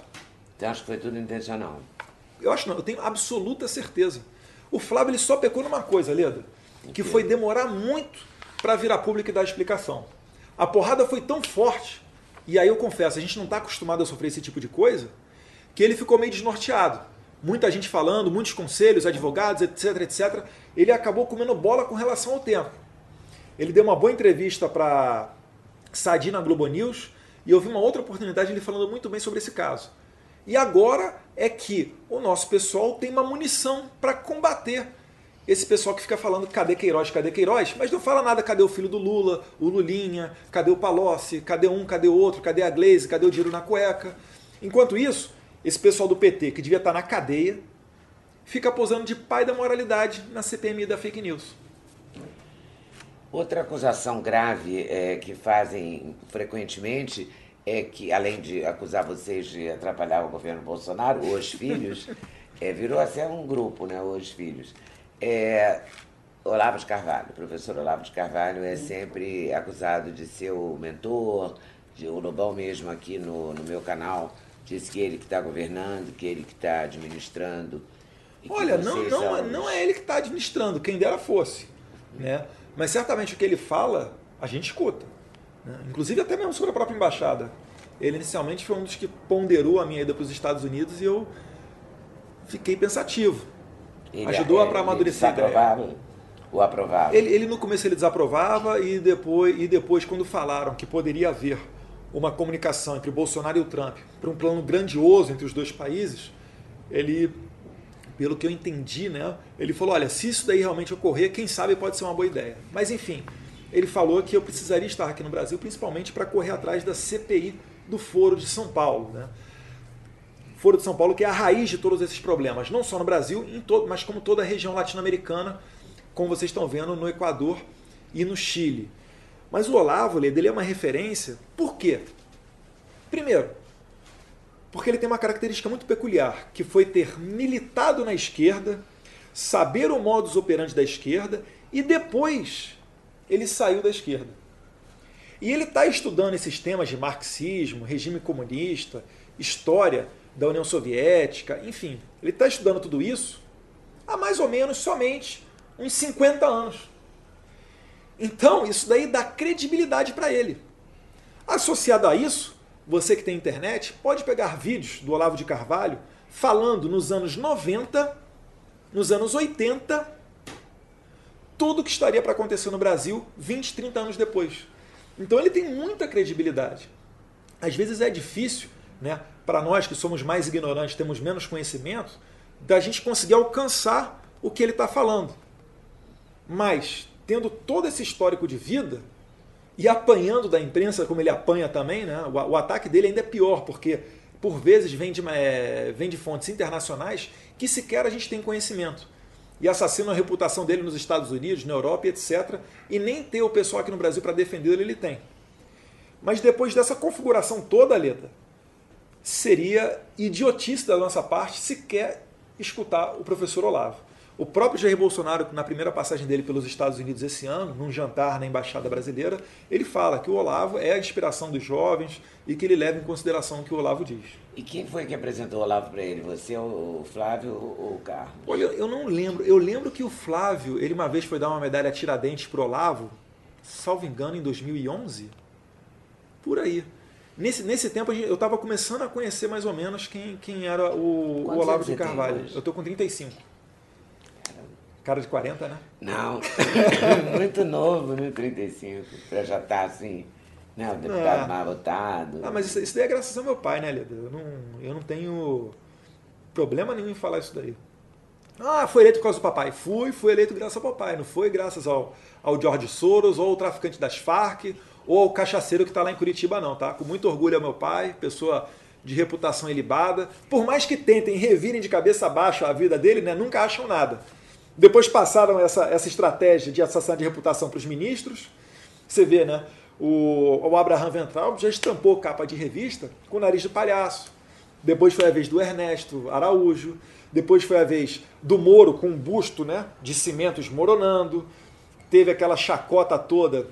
Você acha que foi tudo intencional? Eu acho não, eu tenho absoluta certeza. O Flávio ele só pecou numa coisa, Leda, que foi demorar muito para vir a público e dar explicação. A porrada foi tão forte, e aí eu confesso, a gente não está acostumado a sofrer esse tipo de coisa, que ele ficou meio desnorteado. Muita gente falando, muitos conselhos, advogados, etc, etc. Ele acabou comendo bola com relação ao tempo. Ele deu uma boa entrevista para Sadi na Globo News e eu vi uma outra oportunidade ele falando muito bem sobre esse caso. E agora é que o nosso pessoal tem uma munição para combater esse pessoal que fica falando cadê Queiroz, cadê Queiroz, mas não fala nada cadê o filho do Lula, o Lulinha, cadê o Palocci, cadê um, cadê o outro, cadê a Glaze, cadê o dinheiro na cueca. Enquanto isso, esse pessoal do PT, que devia estar na cadeia, fica posando de pai da moralidade na CPMI da fake news. Outra acusação grave é, que fazem frequentemente é que, além de acusar vocês de atrapalhar o governo Bolsonaro, os filhos, É, virou até um grupo, né, os filhos. É, Olavo de Carvalho, o professor Olavo de Carvalho é sempre acusado de ser o mentor, de, o Lobão mesmo aqui no, no meu canal disse que ele que está governando, que ele que está administrando. Olha, não, não, são... não é ele que está administrando, quem dera fosse. Né? Mas certamente o que ele fala, a gente escuta. Né? Inclusive até mesmo sobre a própria embaixada. Ele inicialmente foi um dos que ponderou a minha ida para os Estados Unidos e eu fiquei pensativo. Ele, Ajudou é, a para amadurecer a ideia o aprovava? Ele, ele no começo ele desaprovava e depois, e depois quando falaram que poderia haver uma comunicação entre o Bolsonaro e o Trump para um plano grandioso entre os dois países, ele, pelo que eu entendi, né, ele falou, olha, se isso daí realmente ocorrer, quem sabe pode ser uma boa ideia. Mas enfim, ele falou que eu precisaria estar aqui no Brasil, principalmente para correr atrás da CPI do Foro de São Paulo, né? Foro de São Paulo que é a raiz de todos esses problemas, não só no Brasil, em todo, mas como toda a região latino-americana como vocês estão vendo no Equador e no Chile. Mas o Olavo, ele é uma referência, por quê? Primeiro, porque ele tem uma característica muito peculiar, que foi ter militado na esquerda, saber o modus operandi da esquerda e depois ele saiu da esquerda. E ele está estudando esses temas de marxismo, regime comunista, história da União Soviética, enfim, ele está estudando tudo isso há mais ou menos somente uns 50 anos. Então, isso daí dá credibilidade para ele. Associado a isso, você que tem internet pode pegar vídeos do Olavo de Carvalho falando nos anos 90, nos anos 80, tudo que estaria para acontecer no Brasil 20, 30 anos depois. Então ele tem muita credibilidade. Às vezes é difícil, né, para nós que somos mais ignorantes, temos menos conhecimento, da gente conseguir alcançar o que ele está falando. Mas, tendo todo esse histórico de vida e apanhando da imprensa como ele apanha também, né? o, o ataque dele ainda é pior, porque por vezes vem de, é, vem de fontes internacionais que sequer a gente tem conhecimento. E assassinam a reputação dele nos Estados Unidos, na Europa, etc. E nem ter o pessoal aqui no Brasil para defender ele, tem. Mas depois dessa configuração toda, Leda, seria idiotice da nossa parte sequer escutar o professor Olavo. O próprio Jair Bolsonaro, na primeira passagem dele pelos Estados Unidos esse ano, num jantar na Embaixada Brasileira, ele fala que o Olavo é a inspiração dos jovens e que ele leva em consideração o que o Olavo diz. E quem foi que apresentou o Olavo para ele? Você, o Flávio ou o Carlos? Olha, eu não lembro. Eu lembro que o Flávio, ele uma vez foi dar uma medalha Tiradentes para o Olavo, salvo engano, em 2011. Por aí. Nesse, nesse tempo eu estava começando a conhecer mais ou menos quem, quem era o, o Olavo de Carvalho. Eu estou com 35. Cara de 40, né? Não, muito novo, né? 35, para já estar tá assim, né? O deputado ah. votado. Ah, mas isso, isso daí é graças ao meu pai, né, Leda? Eu não, eu não tenho problema nenhum em falar isso daí. Ah, foi eleito por causa do papai. Fui, fui eleito graças ao papai. Não foi graças ao, ao George Soros, ou ao traficante das Farc, ou ao cachaceiro que está lá em Curitiba, não, tá? Com muito orgulho ao meu pai, pessoa de reputação ilibada. Por mais que tentem, revirem de cabeça abaixo a vida dele, né? Nunca acham nada. Depois passaram essa, essa estratégia de assassinato de reputação para os ministros. Você vê, né? O, o Abraham Ventral já estampou capa de revista com o nariz de palhaço. Depois foi a vez do Ernesto Araújo. Depois foi a vez do Moro com um busto né, de cimento esmoronando. Teve aquela chacota toda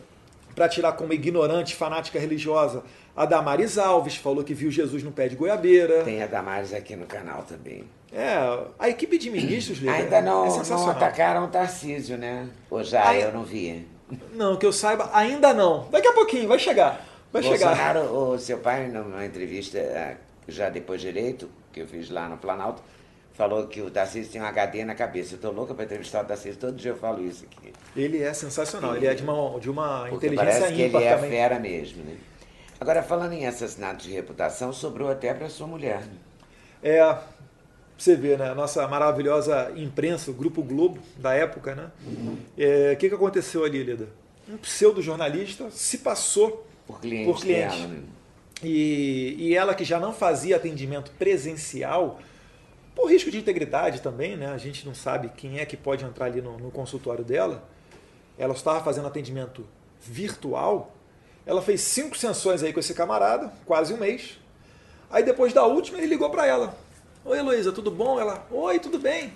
para tirar como ignorante, fanática religiosa, a Damares Alves, falou que viu Jesus no pé de goiabeira. Tem a Damares aqui no canal também. É, a equipe de ministros, Lívia, Ainda não, é não atacaram o Tarcísio, né? Ou já Aí, eu não vi. Não, que eu saiba, ainda não. Daqui a pouquinho, vai chegar. Vai Bolsonaro, chegar. o seu pai, numa entrevista, é, já depois de eleito, que eu fiz lá no Planalto, falou que o Tarcísio tem um HD na cabeça. Eu tô louca para entrevistar o Tarcísio, todo dia eu falo isso aqui. Ele é sensacional, ele é de uma, de uma inteligência parece que ele é também. fera mesmo, né? Agora, falando em assassinato de reputação, sobrou até para sua mulher. Né? É, você vê, né? A nossa maravilhosa imprensa, o Grupo Globo da época, né? É, o que, que aconteceu ali, Lida? Um pseudo-jornalista se passou por cliente. Por cliente. Dela, né? e, e ela que já não fazia atendimento presencial, por risco de integridade também, né? A gente não sabe quem é que pode entrar ali no, no consultório dela. Ela estava fazendo atendimento virtual. Ela fez cinco sessões aí com esse camarada, quase um mês. Aí depois da última ele ligou para ela Oi, Heloísa, tudo bom? Ela, oi, tudo bem?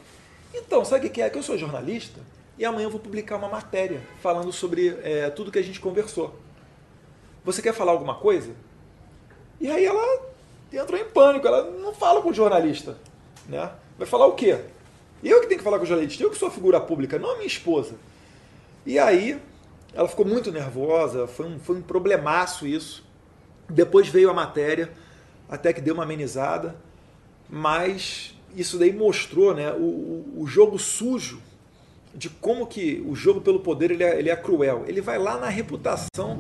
Então, sabe o que é? Que eu sou jornalista e amanhã eu vou publicar uma matéria falando sobre é, tudo que a gente conversou. Você quer falar alguma coisa? E aí ela entrou em pânico, ela não fala com o jornalista. Né? Vai falar o quê? Eu que tenho que falar com o jornalista, eu que sou a figura pública, não a minha esposa. E aí ela ficou muito nervosa, foi um, foi um problemaço isso. Depois veio a matéria, até que deu uma amenizada, mas isso daí mostrou né, o, o jogo sujo de como que o jogo pelo poder ele é, ele é cruel. Ele vai lá na reputação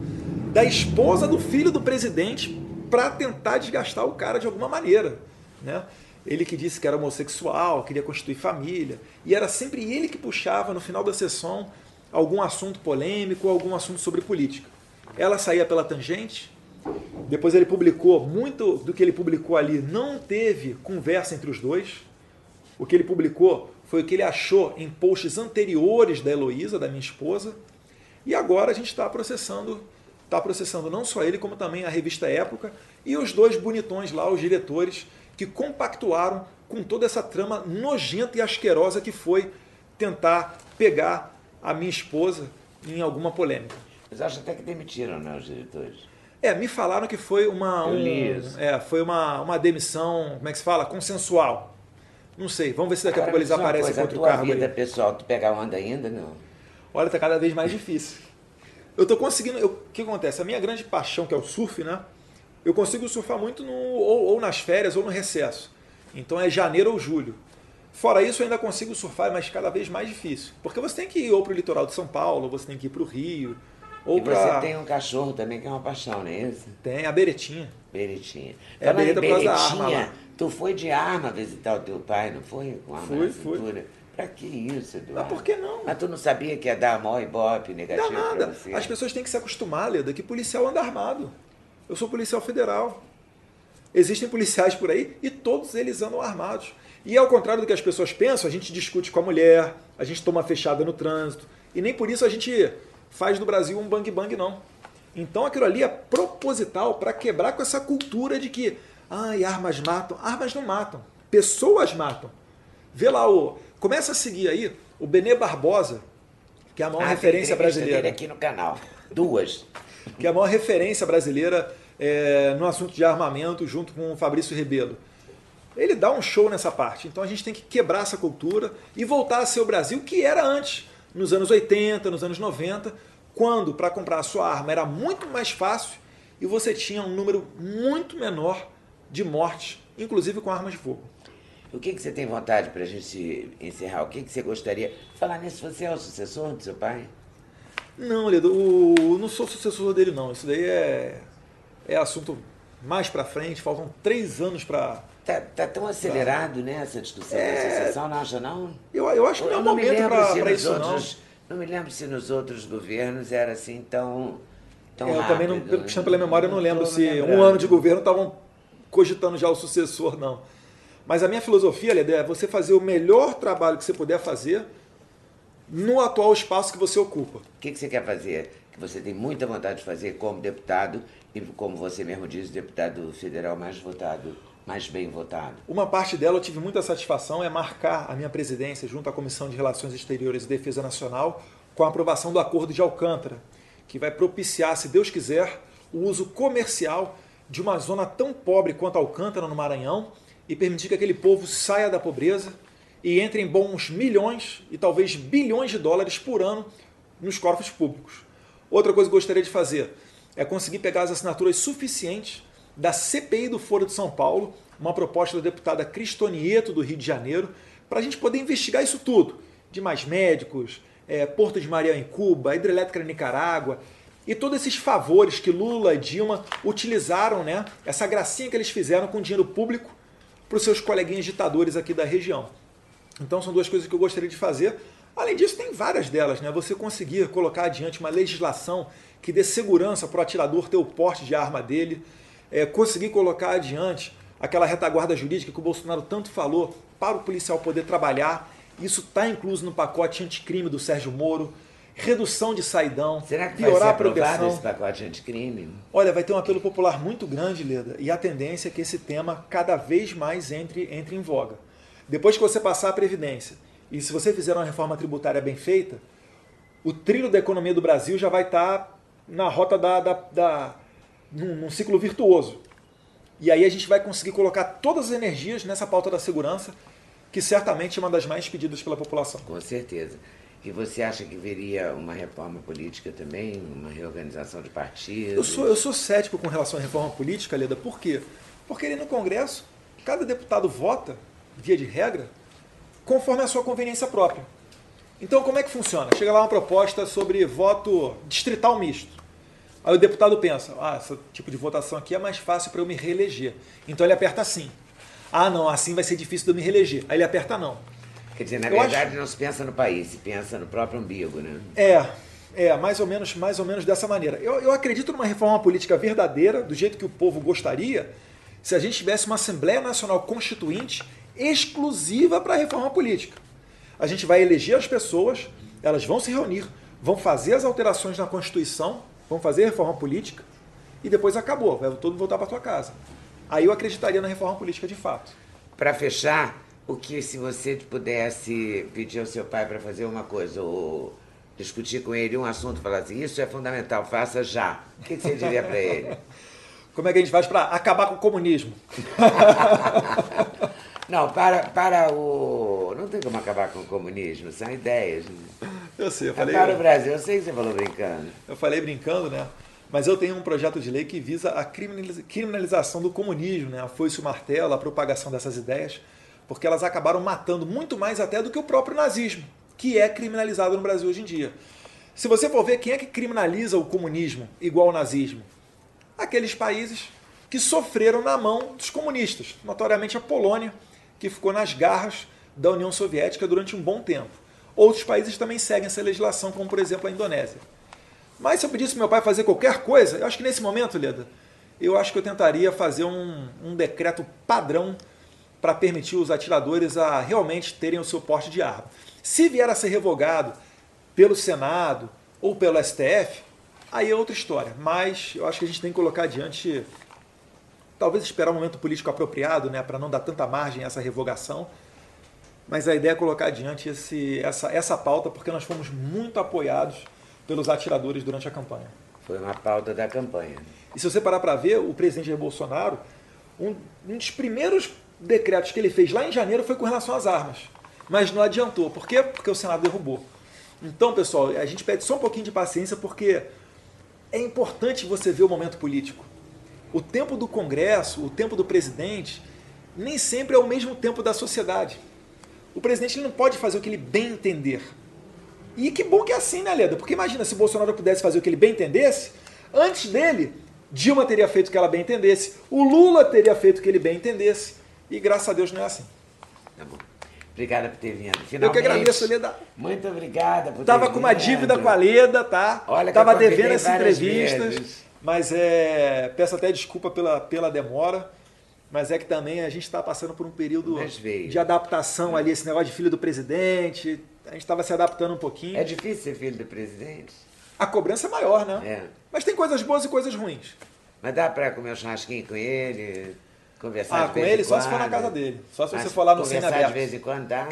da esposa do filho do presidente para tentar desgastar o cara de alguma maneira. Né? Ele que disse que era homossexual, queria constituir família, e era sempre ele que puxava no final da sessão algum assunto polêmico, algum assunto sobre política. Ela saía pela tangente, depois ele publicou, muito do que ele publicou ali não teve conversa entre os dois. O que ele publicou foi o que ele achou em posts anteriores da Heloísa, da minha esposa, e agora a gente está processando, está processando não só ele, como também a revista Época e os dois bonitões lá, os diretores, que compactuaram com toda essa trama nojenta e asquerosa que foi tentar pegar a minha esposa em alguma polêmica. Eles acham até que demitiram, né, os diretores? É, me falaram que foi uma, um, é, foi uma, uma demissão, como é que se fala? Consensual. Não sei, vamos ver se daqui a pouco eles aparecem com outro cargo. vida pessoal, tu pegar onda ainda, não? Olha, tá cada vez mais difícil. Eu tô conseguindo. O que acontece? A minha grande paixão, que é o surf, né? Eu consigo surfar muito no, ou, ou nas férias ou no recesso. Então é janeiro ou julho. Fora isso, eu ainda consigo surfar, mas cada vez mais difícil. Porque você tem que ir ou para o litoral de São Paulo, ou você tem que ir para o Rio. Ou e pra... você tem um cachorro também que é uma paixão, não é isso? Tem, a Beretinha. Beretinha. É a Bereta Beretinha, arma lá. tu foi de arma visitar o teu pai, não foi? Com arma fui? Fui. Pra que isso, Eduardo? Mas por que não? Mas tu não sabia que ia dar mó ibope negativo Dá nada. As pessoas têm que se acostumar, Leda, que policial anda armado. Eu sou policial federal. Existem policiais por aí e todos eles andam armados. E ao contrário do que as pessoas pensam, a gente discute com a mulher, a gente toma fechada no trânsito. E nem por isso a gente faz do Brasil um bang bang, não. Então aquilo ali é proposital para quebrar com essa cultura de que ai, armas matam. Armas não matam. Pessoas matam. Vê lá o. Começa a seguir aí o Benê Barbosa, que é a maior ah, referência tem brasileira. Aqui no canal. Duas. Que é a maior referência brasileira é, no assunto de armamento, junto com o Fabrício Rebelo. Ele dá um show nessa parte. Então a gente tem que quebrar essa cultura e voltar a ser o Brasil que era antes, nos anos 80, nos anos 90, quando para comprar a sua arma era muito mais fácil e você tinha um número muito menor de mortes, inclusive com armas de fogo. O que, que você tem vontade para a gente encerrar? O que, que você gostaria? Falar nisso, você é o sucessor do seu pai? Não, Lido, o, não sou sucessor dele, não. Isso daí é, é assunto mais para frente. Faltam três anos para. Tá, tá tão acelerado, né, essa discussão É. da sucessão, não acha, não? Eu, eu acho que não é não me momento lembro para isso, outros, não me lembro se nos outros governos era assim tão, tão não. É, eu rápido. também, não, pelo- puxando pela memória, eu não lembro tô se lembrando. um ano de governo estavam cogitando já o sucessor, não. Mas a minha filosofia, Leda, é você fazer o melhor trabalho que você puder fazer no atual espaço que você ocupa. O que, que você quer fazer? Que você tem muita vontade de fazer como deputado e, como você mesmo diz, deputado federal mais votado, mais bem votado. Uma parte dela eu tive muita satisfação é marcar a minha presidência junto à Comissão de Relações Exteriores e Defesa Nacional com a aprovação do Acordo de Alcântara, que vai propiciar, se Deus quiser, o uso comercial de uma zona tão pobre quanto Alcântara no Maranhão e permitir que aquele povo saia da pobreza e entre em bons milhões e talvez bilhões de dólares por ano nos cofres públicos. Outra coisa que eu gostaria de fazer é conseguir pegar as assinaturas suficientes da CPI do Foro de São Paulo, uma proposta da deputada Cristonieto do Rio de Janeiro, para a gente poder investigar isso tudo, de mais médicos, é, Porto de Maria em Cuba, hidrelétrica na Nicarágua, e todos esses favores que Lula e Dilma utilizaram, né, essa gracinha que eles fizeram com dinheiro público para os seus coleguinhas ditadores aqui da região. Então são duas coisas que eu gostaria de fazer. Além disso, tem várias delas, né? Você conseguir colocar adiante uma legislação que dê segurança para o atirador ter o porte de arma dele, é, conseguir colocar adiante aquela retaguarda jurídica que o Bolsonaro tanto falou para o policial poder trabalhar. Isso está incluso no pacote anticrime do Sérgio Moro. redução de saidão, Será que piorar vai ser a aprovado esse pacote anticrime? Olha, vai ter um apelo popular muito grande, Leda, e a tendência é que esse tema cada vez mais entre, entre em voga. Depois que você passar a Previdência, e se você fizer uma reforma tributária bem feita, o trilho da economia do Brasil já vai estar na rota da, da, da num, num ciclo virtuoso. E aí a gente vai conseguir colocar todas as energias nessa pauta da segurança, que certamente é uma das mais pedidas pela população. Com certeza. E você acha que viria uma reforma política também, uma reorganização de partidos? Eu sou, eu sou cético com relação à reforma política, Leda, por quê? Porque ali no Congresso, cada deputado vota, via de regra, conforme a sua conveniência própria. Então, como é que funciona? Chega lá uma proposta sobre voto distrital misto. Aí o deputado pensa, ah, esse tipo de votação aqui é mais fácil para eu me reeleger. Então ele aperta sim. Ah, não, assim vai ser difícil de eu me reeleger. Aí ele aperta não. Quer dizer, na Eu verdade acho- não se pensa no país, se pensa no próprio umbigo, né? É, é, mais ou menos, mais ou menos dessa maneira. Eu, eu acredito numa reforma política verdadeira, do jeito que o povo gostaria, se a gente tivesse uma Assembleia Nacional Constituinte exclusiva para a reforma política. A gente vai eleger as pessoas, elas vão se reunir, vão fazer as alterações na Constituição, vão fazer reforma política e depois acabou, vai todo mundo voltar para sua casa. Aí eu acreditaria na reforma política de fato. Para fechar, o que se você pudesse pedir ao seu pai para fazer uma coisa ou discutir com ele um assunto, falar assim, isso é fundamental, faça já. O que que você diria para ele? Como é que a gente faz para acabar com o comunismo? Não, para, para o. Não tem como acabar com o comunismo, são ideias. né? Eu sei, eu É falei. para o Brasil, eu sei que você falou brincando. Eu falei brincando, né? Mas eu tenho um projeto de lei que visa a criminaliza- criminalização do comunismo, né? A foice e o martelo, a propagação dessas ideias, porque elas acabaram matando muito mais até do que o próprio nazismo, que é criminalizado no Brasil hoje em dia. Se você for ver quem é que criminaliza o comunismo igual ao nazismo, aqueles países que sofreram na mão dos comunistas, notoriamente a Polônia, que ficou nas garras da União Soviética durante um bom tempo. Outros países também seguem essa legislação, como por exemplo a Indonésia. Mas se eu pedisse pro meu pai fazer qualquer coisa, eu acho que nesse momento, Leda, eu acho que eu tentaria fazer um, um decreto padrão para permitir os atiradores a realmente terem o seu porte de arma. Se vier a ser revogado pelo Senado ou pelo STF, aí é outra história. Mas eu acho que a gente tem que colocar adiante, talvez esperar um momento político apropriado, né, para não dar tanta margem a essa revogação. Mas a ideia é colocar adiante esse, essa, essa pauta, porque nós fomos muito apoiados pelos atiradores durante a campanha. Foi uma pauta da campanha. E se você parar para ver, o presidente Bolsonaro, um, um dos primeiros decretos que ele fez lá em janeiro foi com relação às armas. Mas não adiantou. Por quê? Porque o Senado derrubou. Então, pessoal, a gente pede só um pouquinho de paciência, porque é importante você ver o momento político. O tempo do Congresso, o tempo do presidente, nem sempre é o mesmo tempo da sociedade. O presidente não pode fazer o que ele bem entender. E que bom que é assim, né, Leda? Porque imagina se o Bolsonaro pudesse fazer o que ele bem entendesse, antes dele, Dilma teria feito o que ela bem entendesse, o Lula teria feito o que ele bem entendesse, e graças a Deus não é assim. Tá bom. Obrigada por ter vindo. Eu que Finalmente, agradeço, Leda. Muito obrigada por Tava ter com uma dívida com a Leda, tá? Olha Tava devendo essas entrevistas, vezes. mas é, peço até desculpa pela, pela demora. Mas é que também a gente está passando por um período de adaptação ali, esse negócio de filho do presidente. A gente estava se adaptando um pouquinho. É difícil ser filho do presidente, A cobrança é maior, né? É. Mas tem coisas boas e coisas ruins. mas dá para comer um churrasquinho com ele, conversar Ah, de com vez ele em só se for na casa dele. Só se Mas você for lá no conversar semi-aberto. de vez em quando dá?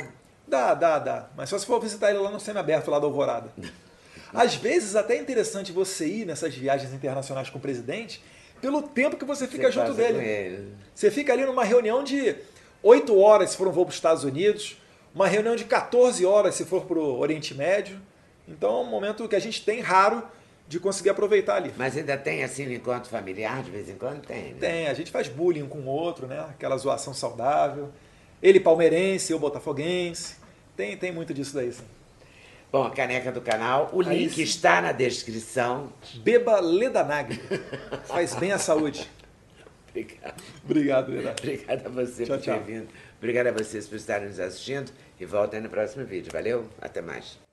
Dá, dá, dá. Mas só se for visitar ele lá no semi-aberto, lá da Alvorada. Às vezes até é interessante você ir nessas viagens internacionais com o presidente pelo tempo que você fica Você junto dele. Você fica ali numa reunião de 8 horas se for um voo para os Estados Unidos, uma reunião de 14 horas se for para o Oriente Médio. Então é um momento que a gente tem raro de conseguir aproveitar ali. Mas ainda tem assim um encontro familiar de vez em quando? Tem. Né? Tem, a gente faz bullying um com o outro, né? Aquela zoação saudável. Ele palmeirense, eu botafoguense. Tem, tem muito disso daí, sim. Bom, a caneca do canal, o Aí link sim. está na descrição. Beba Ledanag. Faz bem à saúde. Obrigado. Obrigado, Leda. Obrigado a você Tchau, por ter tchau. vindo. Obrigado a vocês por estarem nos assistindo. E voltem no próximo vídeo. Valeu? Até mais.